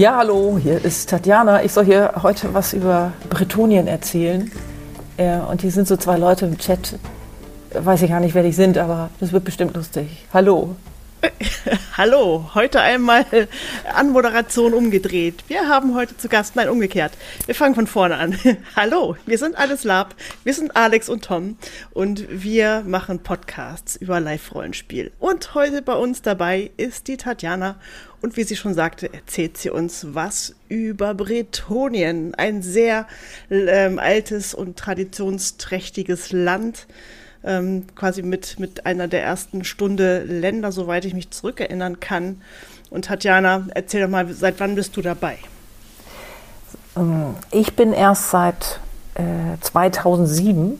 Ja, hallo, hier ist Tatjana. Ich soll hier heute was über Bretonien erzählen. Äh, und hier sind so zwei Leute im Chat. Weiß ich gar nicht, wer die sind, aber das wird bestimmt lustig. Hallo. Hallo, heute einmal Anmoderation umgedreht. Wir haben heute zu Gast, nein, umgekehrt. Wir fangen von vorne an. Hallo, wir sind alles Lab, wir sind Alex und Tom und wir machen Podcasts über Live-Rollenspiel. Und heute bei uns dabei ist die Tatjana und wie sie schon sagte, erzählt sie uns was über Bretonien, ein sehr ähm, altes und traditionsträchtiges Land ähm, quasi mit, mit einer der ersten Stunde Länder, soweit ich mich zurückerinnern kann. Und Tatjana, erzähl doch mal, seit wann bist du dabei? Ähm, ich bin erst seit äh, 2007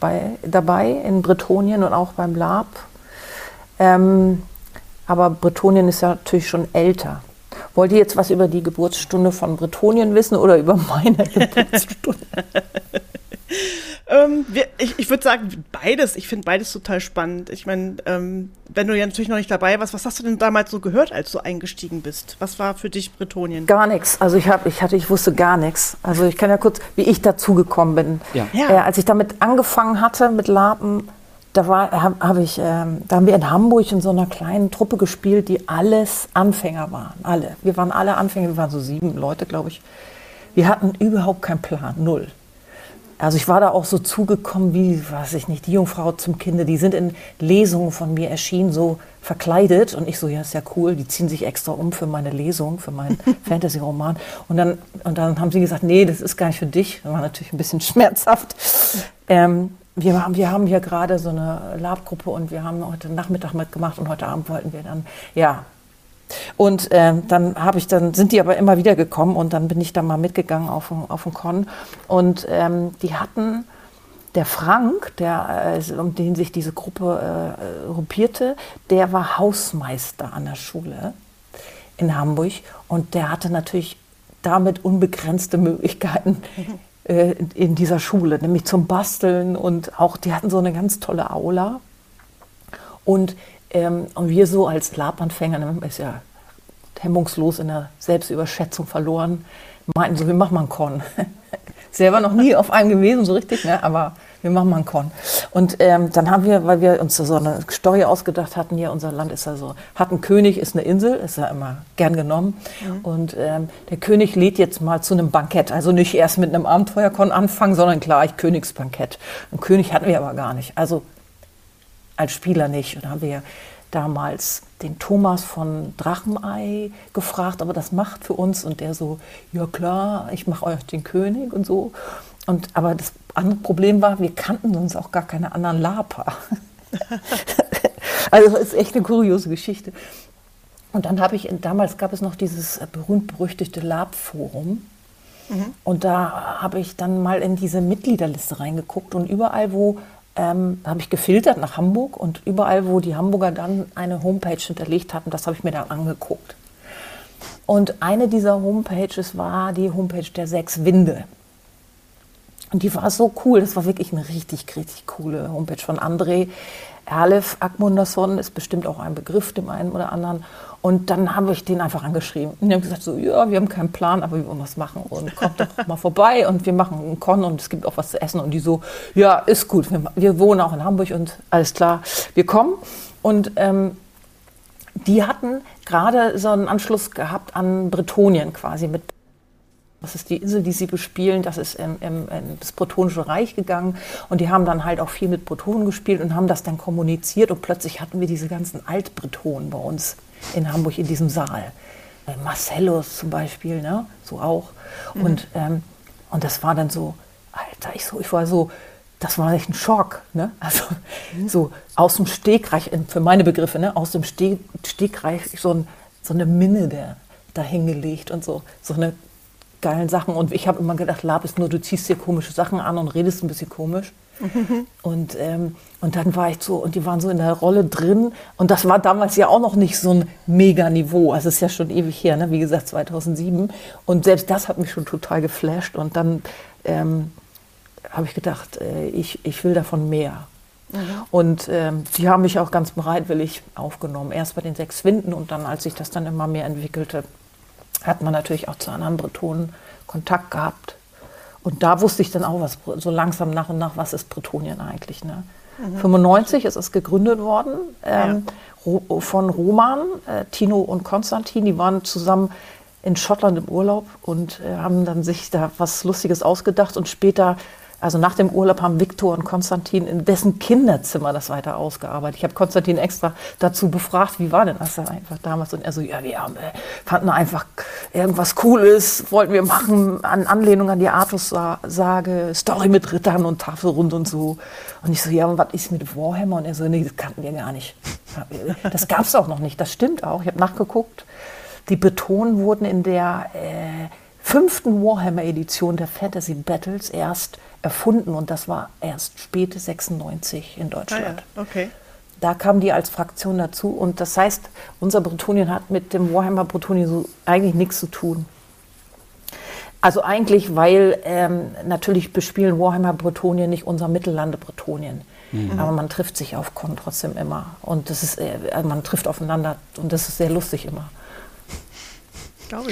bei, dabei in Bretonien und auch beim Lab. Ähm, aber Bretonien ist ja natürlich schon älter. Wollt ihr jetzt was über die Geburtsstunde von Bretonien wissen oder über meine Geburtsstunde? Ähm, wir, ich ich würde sagen, beides. Ich finde beides total spannend. Ich meine, ähm, wenn du ja natürlich noch nicht dabei warst, was hast du denn damals so gehört, als du eingestiegen bist? Was war für dich Bretonien? Gar nichts. Also ich, hab, ich, hatte, ich wusste gar nichts. Also ich kann ja kurz, wie ich dazugekommen bin. Ja. Äh, als ich damit angefangen hatte mit Lapen, da, war, hab, hab ich, ähm, da haben wir in Hamburg in so einer kleinen Truppe gespielt, die alles Anfänger waren. Alle. Wir waren alle Anfänger, wir waren so sieben Leute, glaube ich. Wir hatten überhaupt keinen Plan, null. Also ich war da auch so zugekommen wie, weiß ich nicht, die Jungfrau zum Kinde. Die sind in Lesungen von mir erschienen, so verkleidet. Und ich so, ja, ist ja cool. Die ziehen sich extra um für meine Lesung, für meinen Fantasy-Roman. Und dann, und dann haben sie gesagt, nee, das ist gar nicht für dich. Das war natürlich ein bisschen schmerzhaft. Ähm, wir haben, wir haben hier gerade so eine Lab-Gruppe und wir haben heute Nachmittag mitgemacht und heute Abend wollten wir dann, ja, und äh, dann habe ich dann sind die aber immer wieder gekommen und dann bin ich da mal mitgegangen auf auf den Con. Und ähm, die hatten der Frank, der äh, um den sich diese Gruppe äh, gruppierte, der war Hausmeister an der Schule in Hamburg. Und der hatte natürlich damit unbegrenzte Möglichkeiten äh, in, in dieser Schule, nämlich zum Basteln und auch die hatten so eine ganz tolle Aula. Und ähm, und wir so als Labanfänger, ne, ist ja hemmungslos in der Selbstüberschätzung verloren, meinten so, wir machen mal einen Con. Selber noch nie auf einem gewesen, so richtig, ne? aber wir machen mal einen Con. Und ähm, dann haben wir, weil wir uns so eine Story ausgedacht hatten, hier unser Land ist ja so, hat einen König, ist eine Insel, ist ja immer gern genommen. Mhm. Und ähm, der König lädt jetzt mal zu einem Bankett. Also nicht erst mit einem Abenteuerkon anfangen, sondern gleich Königsbankett. Einen König hatten wir aber gar nicht. Also als Spieler nicht. Und da haben wir damals den Thomas von Drachenei gefragt, aber das macht für uns. Und der so, ja klar, ich mache euch den König und so. Und, aber das andere Problem war, wir kannten uns auch gar keine anderen Lapa. also das ist echt eine kuriose Geschichte. Und dann habe ich, damals gab es noch dieses berühmt-berüchtigte Lab-Forum. Mhm. Und da habe ich dann mal in diese Mitgliederliste reingeguckt und überall, wo ähm, habe ich gefiltert nach Hamburg und überall, wo die Hamburger dann eine Homepage hinterlegt hatten, das habe ich mir dann angeguckt. Und eine dieser Homepages war die Homepage der Sechs Winde. Und die war so cool, das war wirklich eine richtig, richtig coole Homepage von André Erlef Akmunderson, ist bestimmt auch ein Begriff dem einen oder anderen. Und dann habe ich den einfach angeschrieben. Und die haben gesagt, so, ja, wir haben keinen Plan, aber wir wollen was machen. Und kommt doch mal vorbei und wir machen einen Con und es gibt auch was zu essen. Und die so, ja, ist gut. Wir, wir wohnen auch in Hamburg und alles klar, wir kommen. Und ähm, die hatten gerade so einen Anschluss gehabt an Bretonien quasi mit das ist die Insel, die sie bespielen. Das ist in, in, in, das Bretonische Reich gegangen. Und die haben dann halt auch viel mit Bretonen gespielt und haben das dann kommuniziert. Und plötzlich hatten wir diese ganzen Altbretonen bei uns in Hamburg in diesem Saal. Äh, Marcellus zum Beispiel, ne? so auch. Mhm. Und, ähm, und das war dann so, Alter, ich, so, ich war so, das war echt ein Schock. Ne? Also mhm. so aus dem Stegreich, für meine Begriffe, ne? aus dem Steg, Stegreich so, ein, so eine Minne der, da hingelegt und so, so eine geilen Sachen. Und ich habe immer gedacht, Lab ist nur, du ziehst dir komische Sachen an und redest ein bisschen komisch. Mhm. Und, ähm, und dann war ich so, und die waren so in der Rolle drin. Und das war damals ja auch noch nicht so ein Mega-Niveau. Also es ist ja schon ewig her, ne? wie gesagt, 2007. Und selbst das hat mich schon total geflasht. Und dann ähm, habe ich gedacht, äh, ich, ich will davon mehr. Mhm. Und ähm, die haben mich auch ganz bereitwillig aufgenommen. Erst bei den sechs Winden und dann, als sich das dann immer mehr entwickelte, hat man natürlich auch zu anderen Bretonen Kontakt gehabt. Und da wusste ich dann auch was, so langsam nach und nach, was ist Bretonien eigentlich. Ne? Mhm. 95 ist es gegründet worden ähm, ja. von Roman, äh, Tino und Konstantin. Die waren zusammen in Schottland im Urlaub und äh, haben dann sich da was Lustiges ausgedacht und später also nach dem Urlaub haben Viktor und Konstantin in dessen Kinderzimmer das weiter ausgearbeitet. Ich habe Konstantin extra dazu befragt, wie war denn das dann einfach damals? Und er so, ja, wir haben, äh, fanden einfach irgendwas Cooles, wollten wir machen, an Anlehnung an die Artus-Sage, Story mit Rittern und Tafelrund und so. Und ich so, ja, und was ist mit Warhammer? Und er so, nee, das kannten wir gar nicht. Das gab es auch noch nicht, das stimmt auch. Ich habe nachgeguckt. Die Betonen wurden in der äh, fünften Warhammer-Edition der Fantasy Battles erst erfunden und das war erst späte 96 in Deutschland. Ah ja, okay. Da kam die als Fraktion dazu und das heißt, unser Bretonien hat mit dem Warhammer Bretonien so eigentlich nichts zu tun. Also eigentlich, weil ähm, natürlich bespielen Warhammer Bretonien nicht unser Mittellande Bretonien. Mhm. Aber man trifft sich auf Con trotzdem immer. Und das ist, äh, man trifft aufeinander und das ist sehr lustig immer.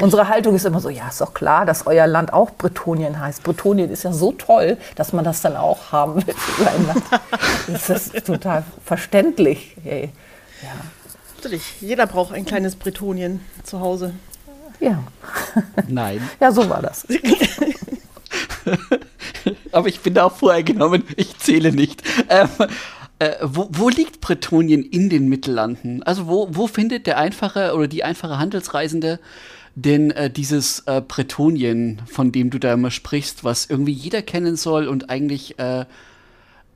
Unsere Haltung ist immer so, ja, ist doch klar, dass euer Land auch Bretonien heißt. Bretonien ist ja so toll, dass man das dann auch haben will. das ist total verständlich. Hey. Ja. Natürlich, jeder braucht ein kleines Bretonien zu Hause. Ja. Nein. Ja, so war das. Aber ich bin da auch vorhergenommen, ich zähle nicht. Ähm, äh, wo, wo, liegt Bretonien in den Mittellanden? Also wo, wo findet der einfache oder die einfache Handelsreisende denn äh, dieses äh, Bretonien, von dem du da immer sprichst, was irgendwie jeder kennen soll und eigentlich äh,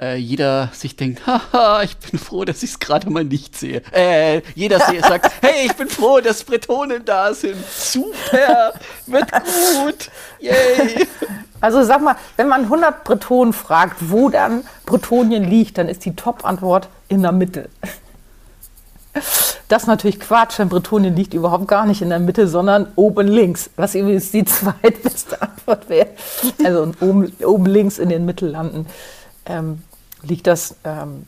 äh jeder sich denkt, haha, ich bin froh, dass ich es gerade mal nicht sehe. Äh, jeder sagt, hey, ich bin froh, dass Bretonen da sind. Super, wird gut, yay. Also sag mal, wenn man 100 Bretonen fragt, wo dann Bretonien liegt, dann ist die Top-Antwort in der Mitte. Das ist natürlich Quatsch, denn Bretonien liegt überhaupt gar nicht in der Mitte, sondern oben links, was übrigens die zweitbeste Antwort wäre. Also oben, oben links in den Mittellanden ähm, liegt das ähm,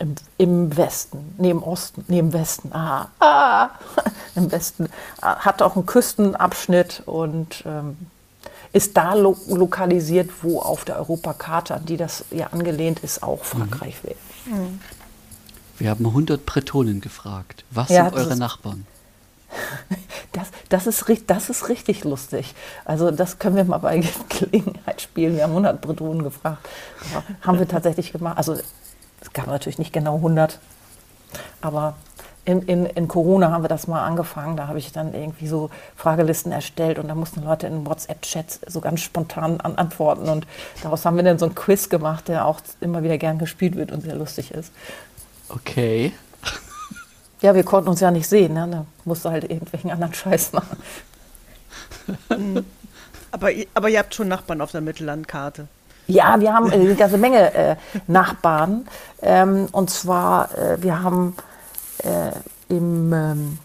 im, im, Westen, neben Osten, neben Westen, ah, ah, im Westen, hat auch einen Küstenabschnitt und ähm, ist da lo lokalisiert, wo auf der Europakarte, an die das ja angelehnt ist, auch Frankreich mhm. wäre. Mhm. Wir haben 100 Bretonen gefragt. Was ja, sind eure Nachbarn? Das, das, ist, das ist richtig lustig. Also das können wir mal bei Gelegenheit spielen. Wir haben 100 Bretonen gefragt. Haben wir tatsächlich gemacht. Also es gab natürlich nicht genau 100, aber in, in, in, Corona haben wir das mal angefangen. Da habe ich dann irgendwie so Fragelisten erstellt und da mussten Leute in WhatsApp-Chats so ganz spontan an antworten. Und daraus haben wir dann so einen Quiz gemacht, der auch immer wieder gern gespielt wird und sehr lustig ist. Okay. Ja, wir konnten uns ja nicht sehen, ne? Da musste halt irgendwelchen anderen Scheiß machen. Mhm. aber, aber ihr habt schon Nachbarn auf der Mittellandkarte. Ja, wir haben eine ganze Menge äh, Nachbarn. Ähm, und zwar, äh, wir haben äh, im, ähm,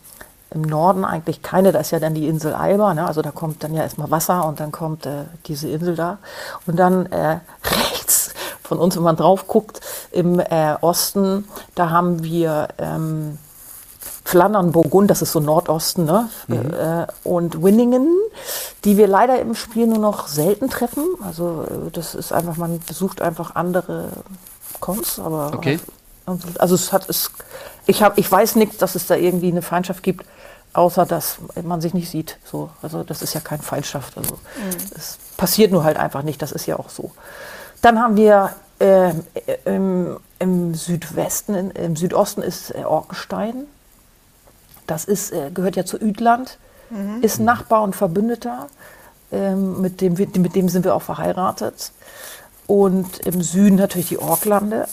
im Norden eigentlich keine, da ist ja dann die Insel Alba, ne? also da kommt dann ja erstmal Wasser und dann kommt äh, diese Insel da. Und dann äh, rechts von uns, wenn man drauf guckt, im äh, Osten, da haben wir ähm, Flandern, Burgund, das ist so Nordosten, ne? Mhm. Äh, und Winningen, die wir leider im Spiel nur noch selten treffen. Also äh, das ist einfach, man besucht einfach andere Cons, aber okay. also es hat es, ich habe, ich weiß nicht, dass es da irgendwie eine Feindschaft gibt, außer dass man sich nicht sieht. So, also das ist ja keine Feindschaft. Also mhm. es passiert nur halt einfach nicht. Das ist ja auch so. Dann haben wir äh, im, im, Südwesten, im Südosten ist äh, Orkenstein. Das ist, äh, gehört ja zu Üdland, mhm. ist Nachbar und Verbündeter. Ähm, mit, dem, mit dem sind wir auch verheiratet. Und im Süden natürlich die Orklande,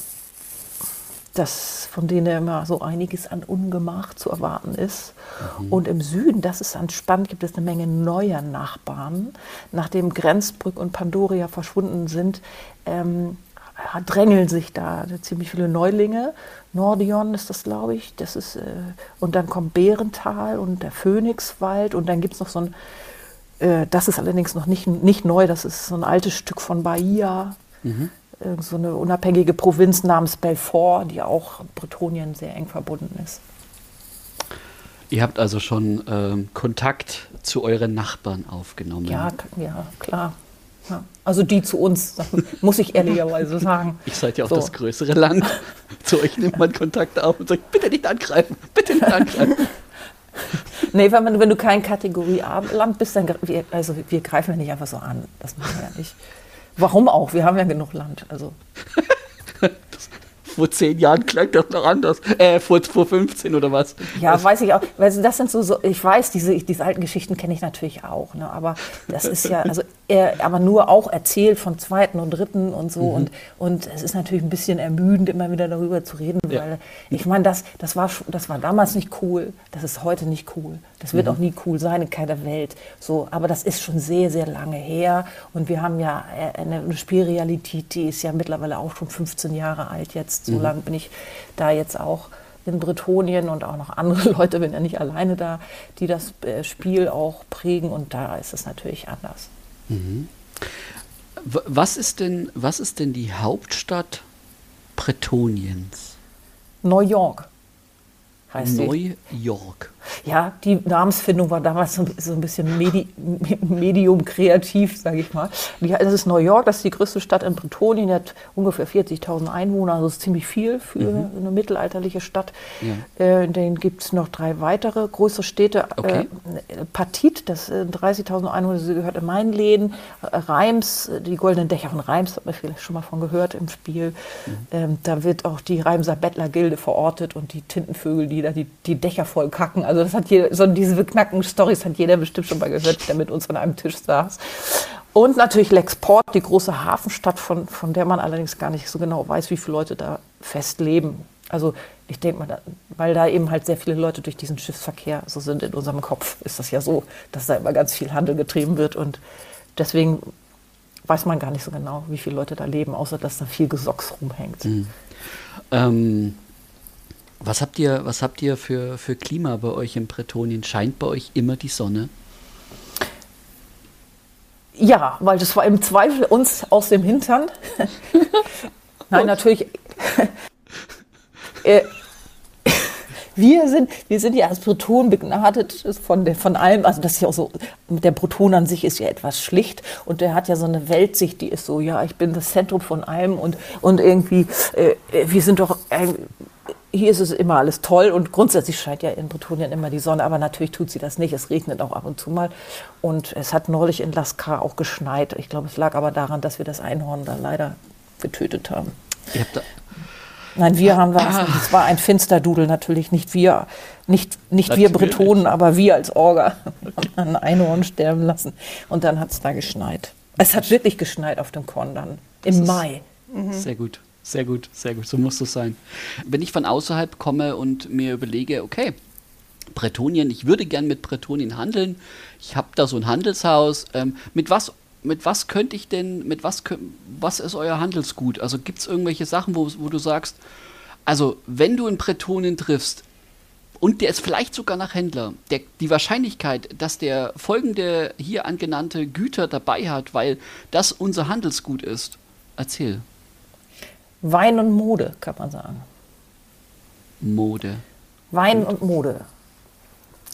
das, von denen immer so einiges an Ungemach zu erwarten ist. Mhm. Und im Süden, das ist spannend, gibt es eine Menge neuer Nachbarn. Nachdem Grenzbrück und Pandoria verschwunden sind, ähm, drängeln sich da ziemlich viele Neulinge. Nordion ist das, glaube ich. Das ist, äh, und dann kommt Bärental und der Phönixwald und dann gibt es noch so ein, äh, das ist allerdings noch nicht, nicht neu, das ist so ein altes Stück von Bahia. Mhm. Äh, so eine unabhängige Provinz namens Belfort, die auch Bretonien sehr eng verbunden ist. Ihr habt also schon ähm, Kontakt zu euren Nachbarn aufgenommen. Ja, ja, klar. Also die zu uns, muss ich ehrlicherweise sagen. Ich seid ja auch so. das größere Land. zu euch nimmt man Kontakt auf und sagt, bitte nicht angreifen, bitte nicht angreifen. nee, wenn, man, wenn du kein Kategorie A-Land bist, dann wir, also wir greifen ja nicht einfach so an. Das machen wir ja nicht. Warum auch? Wir haben ja genug Land. Also. vor zehn Jahren klang das noch anders. Äh, vor, vor 15 oder was? Ja, das weiß ich auch. Also das sind so, so ich weiß, diese, diese alten Geschichten kenne ich natürlich auch. Ne? Aber das ist ja, also er, aber nur auch erzählt von zweiten und dritten und so. Mhm. Und, und es ist natürlich ein bisschen ermüdend, immer wieder darüber zu reden, ja. weil ich meine, das, das, war, das war damals nicht cool, das ist heute nicht cool. Das wird mhm. auch nie cool sein in keiner Welt. So, aber das ist schon sehr, sehr lange her. Und wir haben ja äh, eine Spielrealität, die ist ja mittlerweile auch schon 15 Jahre alt jetzt. So mhm. lange bin ich da jetzt auch in Bretonien und auch noch andere Leute, bin ja nicht alleine da, die das äh, Spiel auch prägen. Und da ist es natürlich anders. Mhm. Was ist denn, was ist denn die Hauptstadt Bretoniens? New York heißt New sie. York. Ja, die Namensfindung war damals so, so ein bisschen Medi medium kreativ, sage ich mal. das ist New York, das ist die größte Stadt in Bretonien, die hat ungefähr 40.000 Einwohner, also das ist ziemlich viel für mhm. eine mittelalterliche Stadt. Ja. Äh, dann gibt es noch drei weitere größere Städte. Okay. Äh, Patit, das sind 30.000 Einwohner, sie gehört in Mainläden. Äh, Reims, die goldenen Dächer von Reims, hat man vielleicht schon mal von gehört im Spiel. Mhm. Ähm, da wird auch die Reimser Bettlergilde verortet und die Tintenvögel, die da die, die Dächer voll kacken. Also das hat jeder, so diese beknackten Stories hat jeder bestimmt schon mal gehört, der mit uns an einem Tisch saß. Und natürlich Lexport, die große Hafenstadt, von, von der man allerdings gar nicht so genau weiß, wie viele Leute da fest leben. Also ich denke mal, weil da eben halt sehr viele Leute durch diesen Schiffsverkehr so sind in unserem Kopf, ist das ja so, dass da immer ganz viel Handel getrieben wird. Und deswegen weiß man gar nicht so genau, wie viele Leute da leben, außer dass da viel Gesocks rumhängt. Mhm. Ähm, was habt ihr, was habt ihr für, für Klima bei euch in Bretonien? Scheint bei euch immer die Sonne? Ja, weil das war im Zweifel uns aus dem Hintern. Nein, natürlich. äh, wir sind, wir sind ja als Proton begnadet von, der, von allem. Also das ist ja auch so, der Proton an sich ist ja etwas schlicht und der hat ja so eine Weltsicht, die ist so, ja, ich bin das Zentrum von allem und, und irgendwie, äh, wir sind doch, äh, hier ist es immer alles toll und grundsätzlich scheint ja in Bretonien immer die Sonne, aber natürlich tut sie das nicht. Es regnet auch ab und zu mal. Und es hat neulich in Lascar auch geschneit. Ich glaube, es lag aber daran, dass wir das Einhorn da leider getötet haben. Da Nein, wir haben was. Ah. Es war ein Finsterdudel natürlich, nicht wir, nicht, nicht wir Bretonen, aber wir als Orga ein Einhorn sterben lassen. Und dann hat es da geschneit. Es hat wirklich geschneit auf dem Korn dann im Mai. Mhm. Sehr gut. Sehr gut, sehr gut, so muss es sein. Wenn ich von außerhalb komme und mir überlege, okay, Bretonien, ich würde gern mit Bretonien handeln, ich habe da so ein Handelshaus, ähm, mit was mit was könnte ich denn, mit was, was ist euer Handelsgut? Also gibt es irgendwelche Sachen, wo, wo du sagst, also wenn du in Bretonien triffst, und der ist vielleicht sogar nach Händler. Der, die Wahrscheinlichkeit, dass der folgende hier angenannte Güter dabei hat, weil das unser Handelsgut ist, erzähl. Wein und Mode, kann man sagen. Mode. Wein und, und Mode.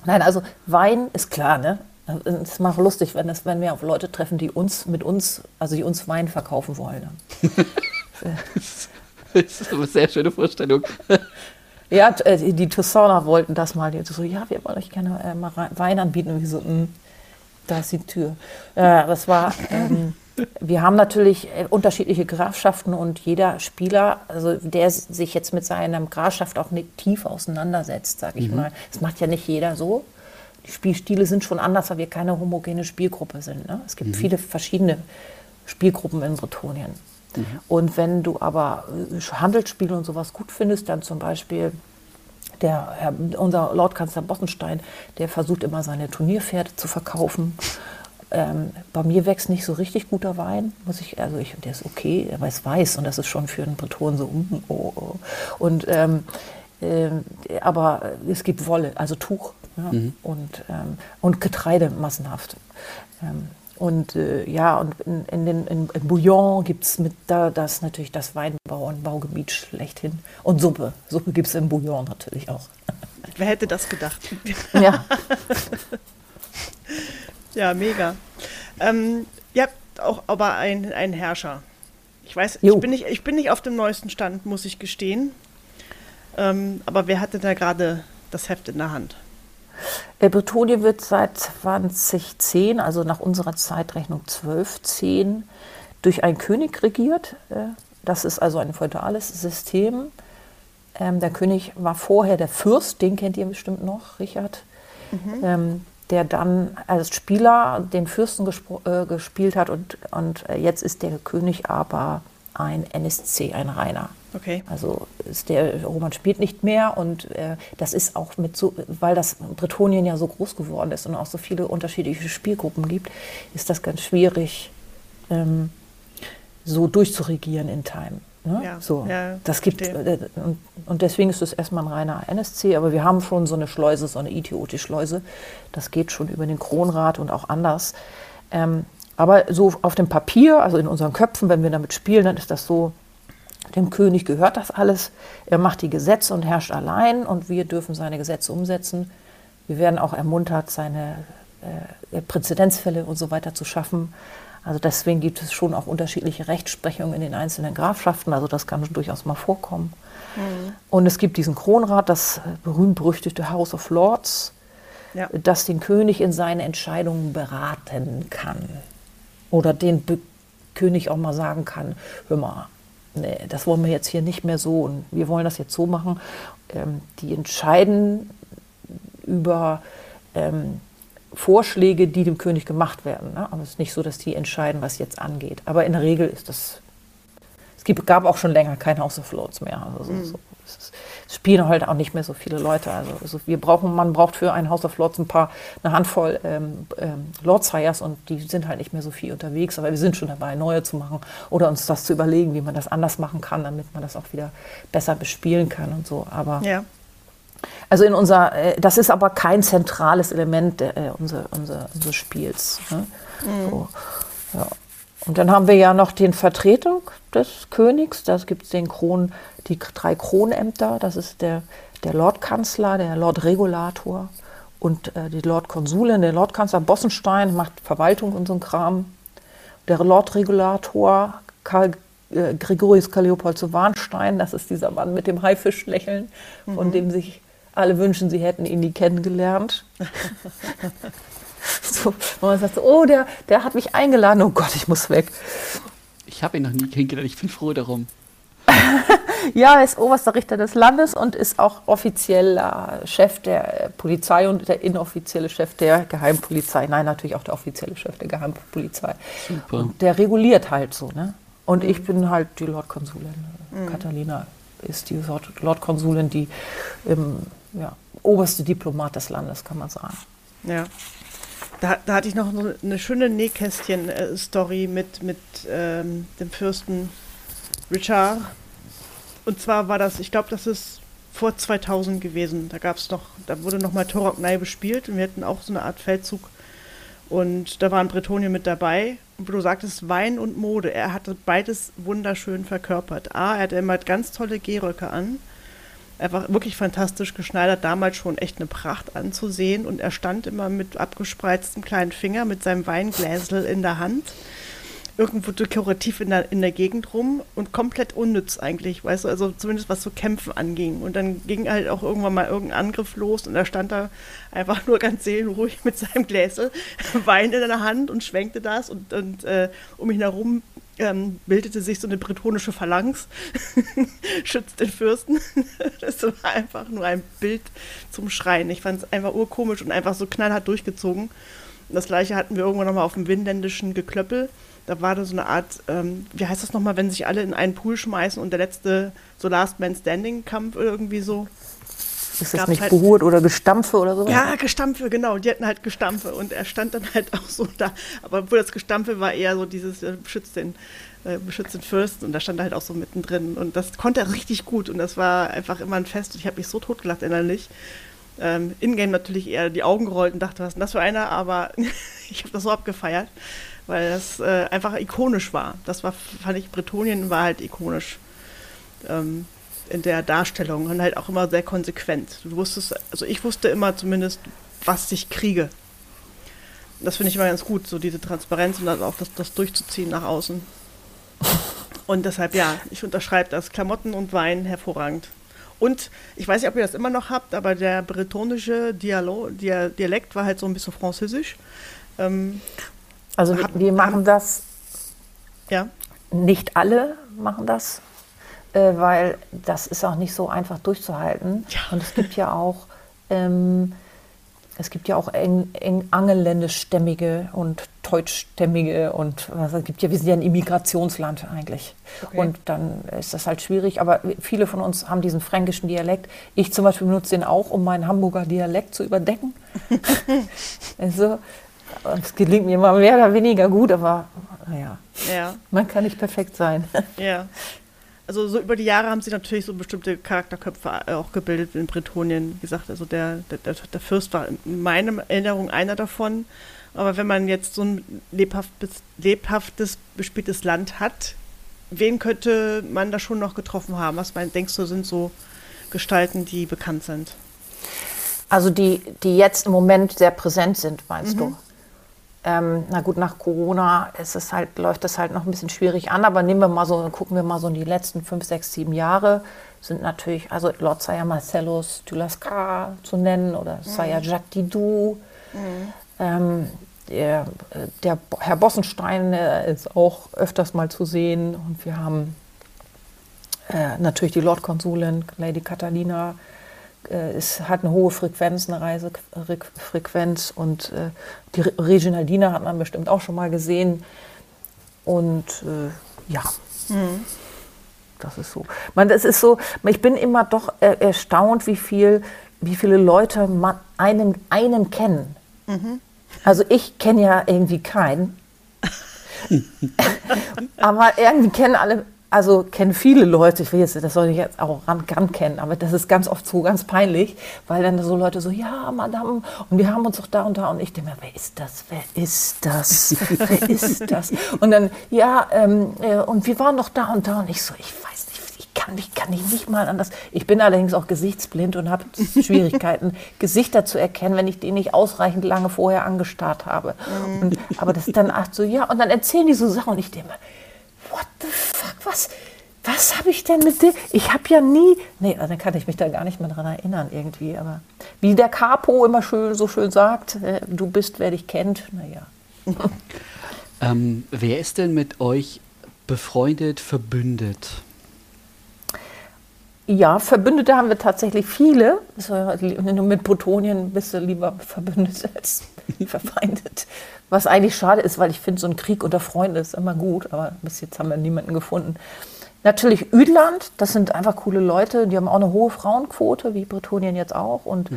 Nein, also Wein ist klar, ne? Es ist mal lustig, wenn, das, wenn wir auf Leute treffen, die uns mit uns, also die uns Wein verkaufen wollen. das ist eine sehr schöne Vorstellung. ja, äh, die Tucsoner wollten das mal. Die so, ja, wir wollen euch gerne äh, mal Wein anbieten. Und wir so, mh, hm, da ist die Tür. Ja, das war. Ähm, wir haben natürlich äh, unterschiedliche Grafschaften und jeder Spieler, also der sich jetzt mit seiner Grafschaft auch nicht tief auseinandersetzt, sage ich mhm. mal. Das macht ja nicht jeder so. Die Spielstile sind schon anders, weil wir keine homogene Spielgruppe sind. Ne? Es gibt mhm. viele verschiedene Spielgruppen in Bretonien. Mhm. Und wenn du aber äh, Handelsspiele und sowas gut findest, dann zum Beispiel der, Herr, unser Lordkanzler Bossenstein, der versucht immer seine Turnierpferde zu verkaufen. Ähm, bei mir wächst nicht so richtig guter Wein, muss ich, also ich, der ist okay, aber es weiß und das ist schon für einen Breton so, mm, oh, oh. Und, ähm, äh, aber es gibt Wolle, also Tuch ja, mhm. und, ähm, und Getreide massenhaft. Ähm, und äh, ja, und in, in, den, in, in Bouillon gibt es mit da das natürlich das Weinbau und Baugebiet schlechthin. Und Suppe. Suppe gibt es in Bouillon natürlich auch. wer hätte das gedacht? Ja. ja, mega. Ähm, ihr habt auch aber einen, einen Herrscher. Ich weiß, Jo. ich bin, nicht, ich bin nicht auf dem neuesten Stand, muss ich gestehen. Ähm, aber wer hatte da gerade das Heft in der Hand? Äh, Bretonien wird seit 2010, also nach unserer Zeitrechnung 1210, durch einen König regiert. Äh, Das ist also ein feudales System. Ähm, Der König war vorher der Fürst, den kennt ihr bestimmt noch, Richard, ähm, der dann als Spieler den Fürsten äh, gespielt hat und, und äh, jetzt ist der König aber ein NSC, ein reiner. Okay. Also ist der Roman spielt nicht mehr und äh, das ist auch mit so, weil das Bretonien ja so groß geworden ist und auch so viele unterschiedliche Spielgruppen gibt, ist das ganz schwierig, ähm, so durchzuregieren in Time. Ne? Ja, so, ja, das gibt äh, und, und deswegen ist es erstmal ein reiner NSC, aber wir haben schon so eine Schleuse, so eine ITOT-Schleuse. Das geht schon über den Kronrat und auch anders. Ähm, aber so auf dem Papier, also in unseren Köpfen, wenn wir damit spielen, dann ist das so, dem König gehört das alles. Er macht die Gesetze und herrscht allein und wir dürfen seine Gesetze umsetzen. Wir werden auch ermuntert, seine äh, Präzedenzfälle und so weiter zu schaffen. Also deswegen gibt es schon auch unterschiedliche Rechtsprechungen in den einzelnen Grafschaften. Also das kann durchaus mal vorkommen. Und es gibt diesen Kronrat, das berühmt-berüchtigte House of Lords, Ja. das den König in seinen Entscheidungen beraten kann. Oder den Be König auch mal sagen kann, hör mal, nee, das wollen wir jetzt hier nicht mehr so und wir wollen das jetzt so machen. Ähm, die entscheiden über ähm, Vorschläge, die dem König gemacht werden. Ne? Aber es ist nicht so, dass die entscheiden, was jetzt angeht. Aber in der Regel ist das. Es gab auch schon länger kein House of Lords mehr. Also so, so, es spielen halt auch nicht mehr so viele Leute. Also, also wir brauchen, man braucht für ein House of Lords ein paar, eine Handvoll ähm, ähm, Lordsires und die sind halt nicht mehr so viel unterwegs. Aber wir sind schon dabei, neue zu machen oder uns das zu überlegen, wie man das anders machen kann, damit man das auch wieder besser bespielen kann und so. Aber Ja. also in unser, äh, das ist aber kein zentrales Element äh, unser, unser, unseres Spiels. Ne? So, ja. Und dann haben wir ja noch den Vertretung des Königs. Da gibt es den Kron, die drei Kronämter. Das ist der, der Lordkanzler, der Lordregulator und äh, die Lordkonsulin. Der Lordkanzler Bossenstein macht Verwaltung und so ein Kram. Der Lordregulator Karl äh, Gregorius Karl Leopold zu Warnstein, das ist dieser Mann mit dem Haifischlächeln, von dem sich alle wünschen, sie hätten ihn nie kennengelernt. so, und man sagt so, oh, der, der hat mich eingeladen, oh Gott, ich muss weg. Ich habe ihn noch nie kennengelernt. Ich bin froh darum. Ja, er ist oberster Richter des Landes und ist auch offizieller Chef der Polizei und der inoffizielle Chef der Geheimpolizei. Nein, natürlich auch der offizielle Chef der Geheimpolizei. Super. Und der reguliert halt so, ne? Und ich bin halt die Lordkonsulin. Katharina ist die Lord- Lordkonsulin, die ähm, ja, oberste Diplomat des Landes, kann man sagen. Ja. Da, da hatte ich noch eine schöne Nähkästchen-Story mit, mit ähm, dem Fürsten Richard. Und zwar war das, ich glaube, das ist vor 2000 gewesen. Da gab es noch, da wurde noch mal Torok Nye bespielt und wir hatten auch so eine Art Feldzug. Und da waren Bretonien mit dabei. Und du sagtest, Wein und Mode. Er hatte beides wunderschön verkörpert. A, er hatte immer ganz tolle Gehröcke an. Einfach wirklich fantastisch geschneidert, damals schon echt eine Pracht anzusehen. Und er stand immer mit abgespreiztem kleinen Finger, mit seinem Weingläsel in der Hand, irgendwo dekorativ in der, in der Gegend rum und komplett unnütz eigentlich, weißt du, also zumindest was so Kämpfen anging. Und dann ging halt auch irgendwann mal irgendein Angriff los und er stand da einfach nur ganz seelenruhig mit seinem Gläsel Wein in der Hand und schwenkte das und, und äh, um ihn herum ähm, bildete sich so eine bretonische Phalanx, schützt den Fürsten. das war einfach nur ein Bild zum Schreien. Ich fand es einfach urkomisch und einfach so knallhart durchgezogen. Das gleiche hatten wir irgendwann nochmal auf dem windländischen Geklöppel. Da war da so eine Art, ähm, wie heißt das nochmal, wenn sich alle in einen Pool schmeißen und der letzte so Last Man Standing Kampf irgendwie so. Ist das nicht halt- Gehurt oder Gestampfe oder sowas? Ja, Gestampfe, genau. Die hatten halt Gestampfe und er stand dann halt auch so da. Aber obwohl das Gestampfe war eher so dieses äh, beschützt den, äh, beschützt den Fürsten und da stand er halt auch so mittendrin. Und das konnte er richtig gut und das war einfach immer ein Fest und ich habe mich so totgelacht innerlich. Ähm, Ingame natürlich eher die Augen gerollt und dachte, was ist denn das für einer? Aber ich habe das so abgefeiert, weil das äh, einfach ikonisch war. Das war, fand ich, Bretonien war halt ikonisch. Ähm, in der Darstellung und halt auch immer sehr konsequent. Du wusstest, also ich wusste immer zumindest, was ich kriege. Das finde ich immer ganz gut, so diese Transparenz und dann auch das, das durchzuziehen nach außen. Und deshalb, ja, ich unterschreibe das. Klamotten und Wein hervorragend. Und ich weiß nicht, ob ihr das immer noch habt, aber der bretonische Dialo Dia Dialekt war halt so ein bisschen französisch. Ähm, also wir, machen das, ja. nicht alle machen das, weil das ist auch nicht so einfach durchzuhalten. Ja. Und es gibt ja auch ähm, es gibt ja auch eng, eng angeländischstämmige und deutschstämmige und was, es gibt ja, wir sind ja ein Immigrationsland eigentlich. Okay. Und dann ist das halt schwierig. Aber viele von uns haben diesen fränkischen Dialekt. Ich zum Beispiel benutze den auch, um meinen Hamburger Dialekt zu überdecken. also, es gelingt mir immer mehr oder weniger gut, aber naja, Ja, man kann nicht perfekt sein. ja. Also so über die Jahre haben sie natürlich so bestimmte Charakterköpfe auch gebildet in Bretonien. Wie gesagt, also der, der, der Fürst war in meiner Erinnerung einer davon. Aber wenn man jetzt so ein lebhaftes, lebhaftes bespieltes Land hat, wen könnte man da schon noch getroffen haben? Was mein, denkst du, sind so Gestalten, die bekannt sind? Also die, die jetzt im Moment sehr präsent sind, meinst du? Ähm, na gut, nach Corona ist es halt, läuft das halt noch ein bisschen schwierig an, aber nehmen wir mal so, gucken wir mal so in die letzten fünf, sechs, sieben Jahre sind natürlich, also Lord Saya Marcellus Dulascar zu nennen oder Saya Jacques Didou. Ähm, der, der Herr Bossenstein äh, ist auch öfters mal zu sehen und wir haben äh, natürlich die Lord-Konsulin, Lady Catalina, es hat eine hohe Frequenz, eine Reisefrequenz und äh, die Re- Reginaldina hat man bestimmt auch schon mal gesehen. Und äh, ja, das ist so. Man, das ist so. Ich bin immer doch äh, erstaunt, wie viel, wie viele Leute man einen, einen kennen. Also ich kenne ja irgendwie keinen. aber irgendwie kennen alle, also kennen viele Leute, ich will jetzt, das soll ich jetzt auch ran, kennen, aber das ist ganz oft so ganz peinlich, weil dann so Leute so, ja, Madame, und wir haben uns doch da und da, und ich denke mir, wer ist das, wer ist das, wer ist das? Und dann, ja, ähm, äh, und wir waren doch da und da, und ich so, ich weiß nicht, ich kann mich kann ich nicht mal anders. Ich bin allerdings auch gesichtsblind und habe Schwierigkeiten, Gesichter zu erkennen, wenn ich die nicht ausreichend lange vorher angestarrt habe. Und, aber das ist dann ach so, ja, und dann erzählen die so Sachen und ich denke mir, what the was, was habe ich denn mit dir? Ich habe ja nie, nee, also dann kann ich mich da gar nicht mehr dran erinnern irgendwie, aber wie der Capo immer schön, so schön sagt, äh, du bist, wer dich kennt, naja. Ähm, wer ist denn mit euch befreundet, verbündet? Ja, Verbündete haben wir tatsächlich viele. So, Nur mit Bretonien bist du lieber verbündet als verfeindet. Was eigentlich schade ist, weil ich finde, so ein Krieg unter Freunden ist immer gut, aber bis jetzt haben wir niemanden gefunden. Natürlich Üdland, das sind einfach coole Leute, die haben auch eine hohe Frauenquote, wie Bretonien jetzt auch. Und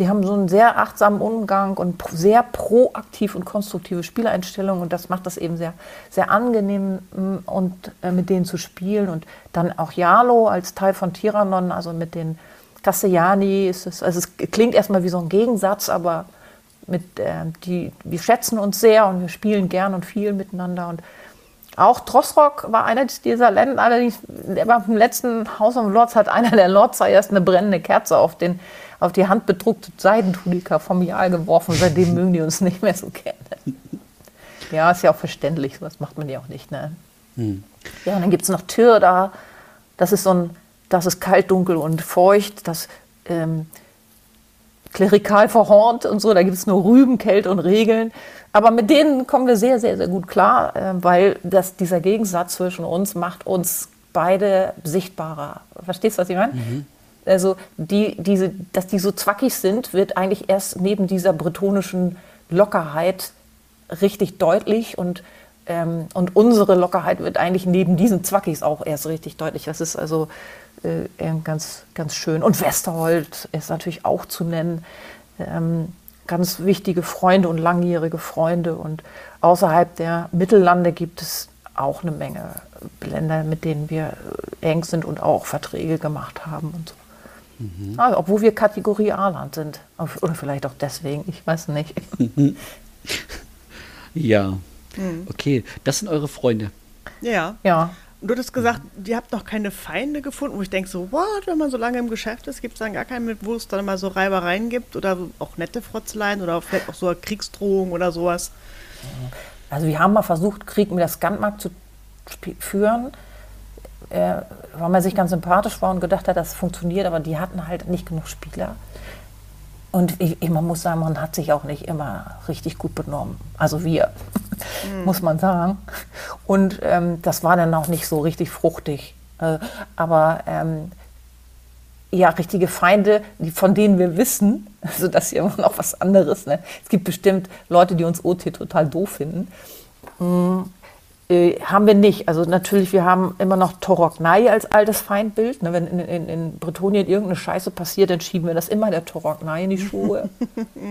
die haben so einen sehr achtsamen Umgang und sehr proaktiv und konstruktive Spieleinstellungen. Und das macht das eben sehr, sehr angenehm, mm, und, äh, mit denen zu spielen. Und dann auch Jalo als Teil von Tiranon, also mit den Castellani. Ist es, also es klingt erstmal wie so ein Gegensatz, aber mit, äh, die, wir schätzen uns sehr und wir spielen gern und viel miteinander. Und auch Drossrock war einer dieser Länder, allerdings der war im letzten House of Lords hat einer der Lords erst eine brennende Kerze auf, den, auf die handbedruckte Seidentulika vom Jahr geworfen. Seitdem mögen die uns nicht mehr so kennen. Ja, ist ja auch verständlich, sowas macht man ja auch nicht. Ne? Ja, und dann gibt es noch Tyrda. Das ist so ein, das ist kalt, dunkel und feucht. Das ähm, klerikal verhornt und so. Da gibt es nur Rüben, Kälte und Regeln. Aber mit denen kommen wir sehr, sehr, sehr gut klar, äh, weil das, dieser Gegensatz zwischen uns macht uns beide sichtbarer. Verstehst du, was ich meine? Also, die, diese, dass die so zwackig sind, wird eigentlich erst neben dieser bretonischen Lockerheit richtig deutlich und, ähm, und unsere Lockerheit wird eigentlich neben diesen Zwackis auch erst richtig deutlich. Das ist also ganz, ganz schön. Und Westerhold ist natürlich auch zu nennen. Ähm, ganz wichtige Freunde und langjährige Freunde. Und außerhalb der Mittellande gibt es auch eine Menge Länder, mit denen wir äh, eng sind und auch Verträge gemacht haben und so. Also, obwohl wir Kategorie A-Land sind. Oder vielleicht auch deswegen, ich weiß nicht. Ja. Okay, das sind eure Freunde. Ja. Ja. Und du hattest gesagt, ihr habt noch keine Feinde gefunden, wo ich denke so, what, wenn man so lange im Geschäft ist, gibt es dann gar keinen mit, wo es dann mal so Reibereien gibt oder auch nette Frotzleien oder vielleicht auch so Kriegsdrohung oder sowas? Also wir haben mal versucht, Krieg mit der Skandmark zu führen, äh, weil man sich ganz sympathisch war und gedacht hat, das funktioniert, aber die hatten halt nicht genug Spieler. Und ich, ich, man muss sagen, man hat sich auch nicht immer richtig gut benommen. Also wir, mhm. muss man sagen. Und ähm, das war dann auch nicht so richtig fruchtig. Äh, aber ähm, ja, richtige Feinde, die, von denen wir wissen, also das ist ja immer noch was anderes. Ne? Es gibt bestimmt Leute, die uns OT total doof finden. Mhm. Äh, haben wir nicht. Also natürlich, wir haben immer noch Toroknai als altes Feindbild. Ne, wenn in, in, in, Bretonien irgendeine Scheiße passiert, dann schieben wir das immer der Toroknai in die Schuhe.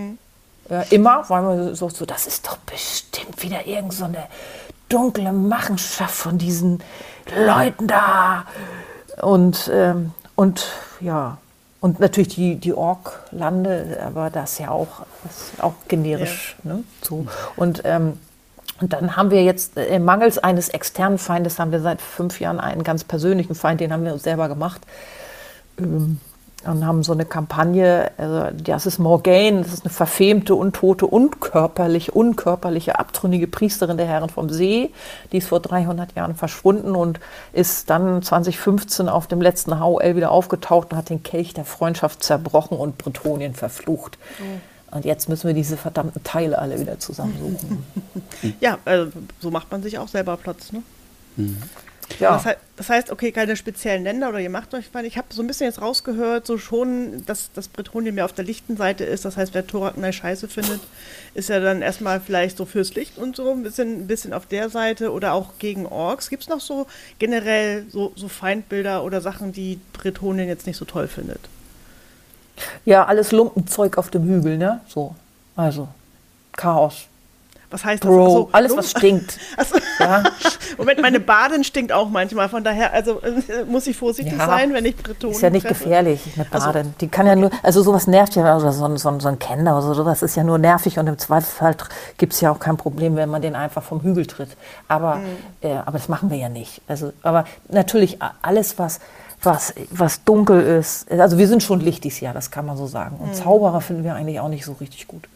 ja, immer, weil wir so, so, das ist doch bestimmt wieder irgend so eine dunkle Machenschaft von diesen Leuten da. Und, ähm, und ja, und natürlich die, die Ork-Lande, aber das ist ja auch, ist auch generisch. Ja. Ne? So. Und ähm, und dann haben wir jetzt, äh, mangels eines externen Feindes, haben wir seit fünf Jahren einen ganz persönlichen Feind, den haben wir uns selber gemacht. Ähm, und haben so eine Kampagne, also das ist Morgaine, das ist eine verfemte, untote, unkörperliche, unkörperliche, abtrünnige Priesterin der Herren vom See. Die ist vor 300 Jahren verschwunden und ist dann 2015 auf dem letzten HOL wieder aufgetaucht und hat den Kelch der Freundschaft zerbrochen und Bretonien verflucht. Mhm. Und jetzt müssen wir diese verdammten Teile alle wieder zusammensuchen. ja, also so macht man sich auch selber Platz, ne? Mhm. Ja. Das, das, heißt, okay, keine speziellen Länder oder ihr macht euch mal. Ich habe so ein bisschen jetzt rausgehört, so schon, dass das Bretonien mehr auf der lichten Seite ist. Das heißt, wer Thoraknei scheiße findet, ist ja dann erstmal vielleicht so fürs Licht und so ein bisschen, ein bisschen auf der Seite oder auch gegen Orks. Gibt es noch so generell so, so Feindbilder oder Sachen, die Bretonien jetzt nicht so toll findet? Ja, alles Lumpenzeug auf dem Hügel, ne? So. Also, Chaos. Was heißt das? Bro, so, alles, was stinkt. Achso. Ja. Moment, meine Badin stinkt auch manchmal. Von daher, also äh, muss ich vorsichtig ja. sein, wenn ich Bretonen Ist ja nicht treffe. gefährlich, eine Badin. Also, die kann ja nur, also sowas nervt ja, oder so, so, so ein Kender oder so, sowas ist ja nur nervig und im Zweifelsfall gibt es ja auch kein Problem, wenn man den einfach vom Hügel tritt. Aber, mhm. äh, aber das machen wir ja nicht. Also, aber natürlich alles, was was, was dunkel ist. Also wir sind schon Licht dieses Jahr, das kann man so sagen. Und mhm. Zauberer finden wir eigentlich auch nicht so richtig gut.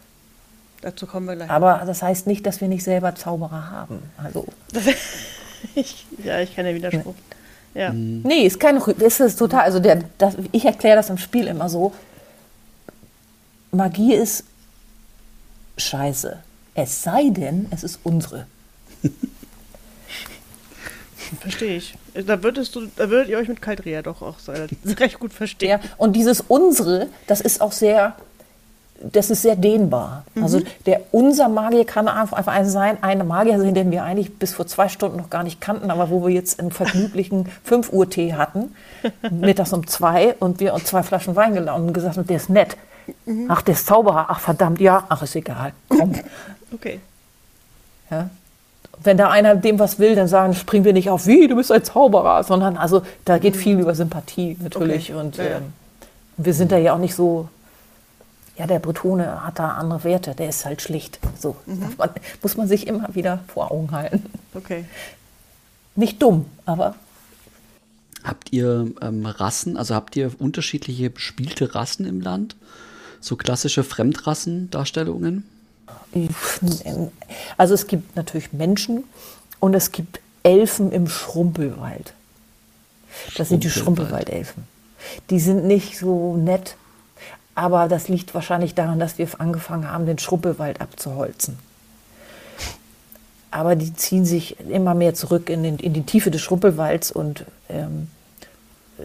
Dazu kommen wir gleich. Aber das heißt nicht, dass wir nicht selber Zauberer haben. Also. ich, ja, ich kenne den Widerspruch. Nee. Ja. Mhm. Nee, ist keine ist es total. Also der, das, ich erkläre das im Spiel immer so. Magie ist scheiße. Es sei denn, es ist unsere. Verstehe ich. Da würdest du, da würdet ihr euch mit Kaldrea doch auch recht gut verstehen. Ja, und dieses unsere, das ist auch sehr, das ist sehr dehnbar. Mhm. Also der unser Magier kann einfach ein sein, eine Magier sein, den wir eigentlich bis vor zwei Stunden noch gar nicht kannten, aber wo wir jetzt einen vergnüglichen 5 Uhr Tee hatten, mittags um zwei und wir uns zwei Flaschen Wein geladen und gesagt haben, der ist nett. Mhm. Ach, der ist Zauberer. Ach, verdammt, ja. Ach, ist egal. Komm. Okay. Ja wenn da einer dem was will, dann sagen, springen wir nicht auf, wie, du bist ein Zauberer, sondern also da geht viel über Sympathie natürlich. Okay. Und ja, ja. Ähm, wir sind da ja auch nicht so, ja, der Bretone hat da andere Werte, der ist halt schlicht. So mhm. man, muss man sich immer wieder vor Augen halten. Okay. Nicht dumm, aber. Habt ihr ähm, Rassen, also habt ihr unterschiedliche bespielte Rassen im Land? So klassische Fremdrassendarstellungen? Also es gibt natürlich Menschen und es gibt Elfen im Schrumpelwald. Das sind die Schrumpelwaldelfen. Die sind nicht so nett, aber das liegt wahrscheinlich daran, dass wir angefangen haben, den Schrumpelwald abzuholzen. Aber die ziehen sich immer mehr zurück in, den, in die Tiefe des Schrumpelwalds und ähm,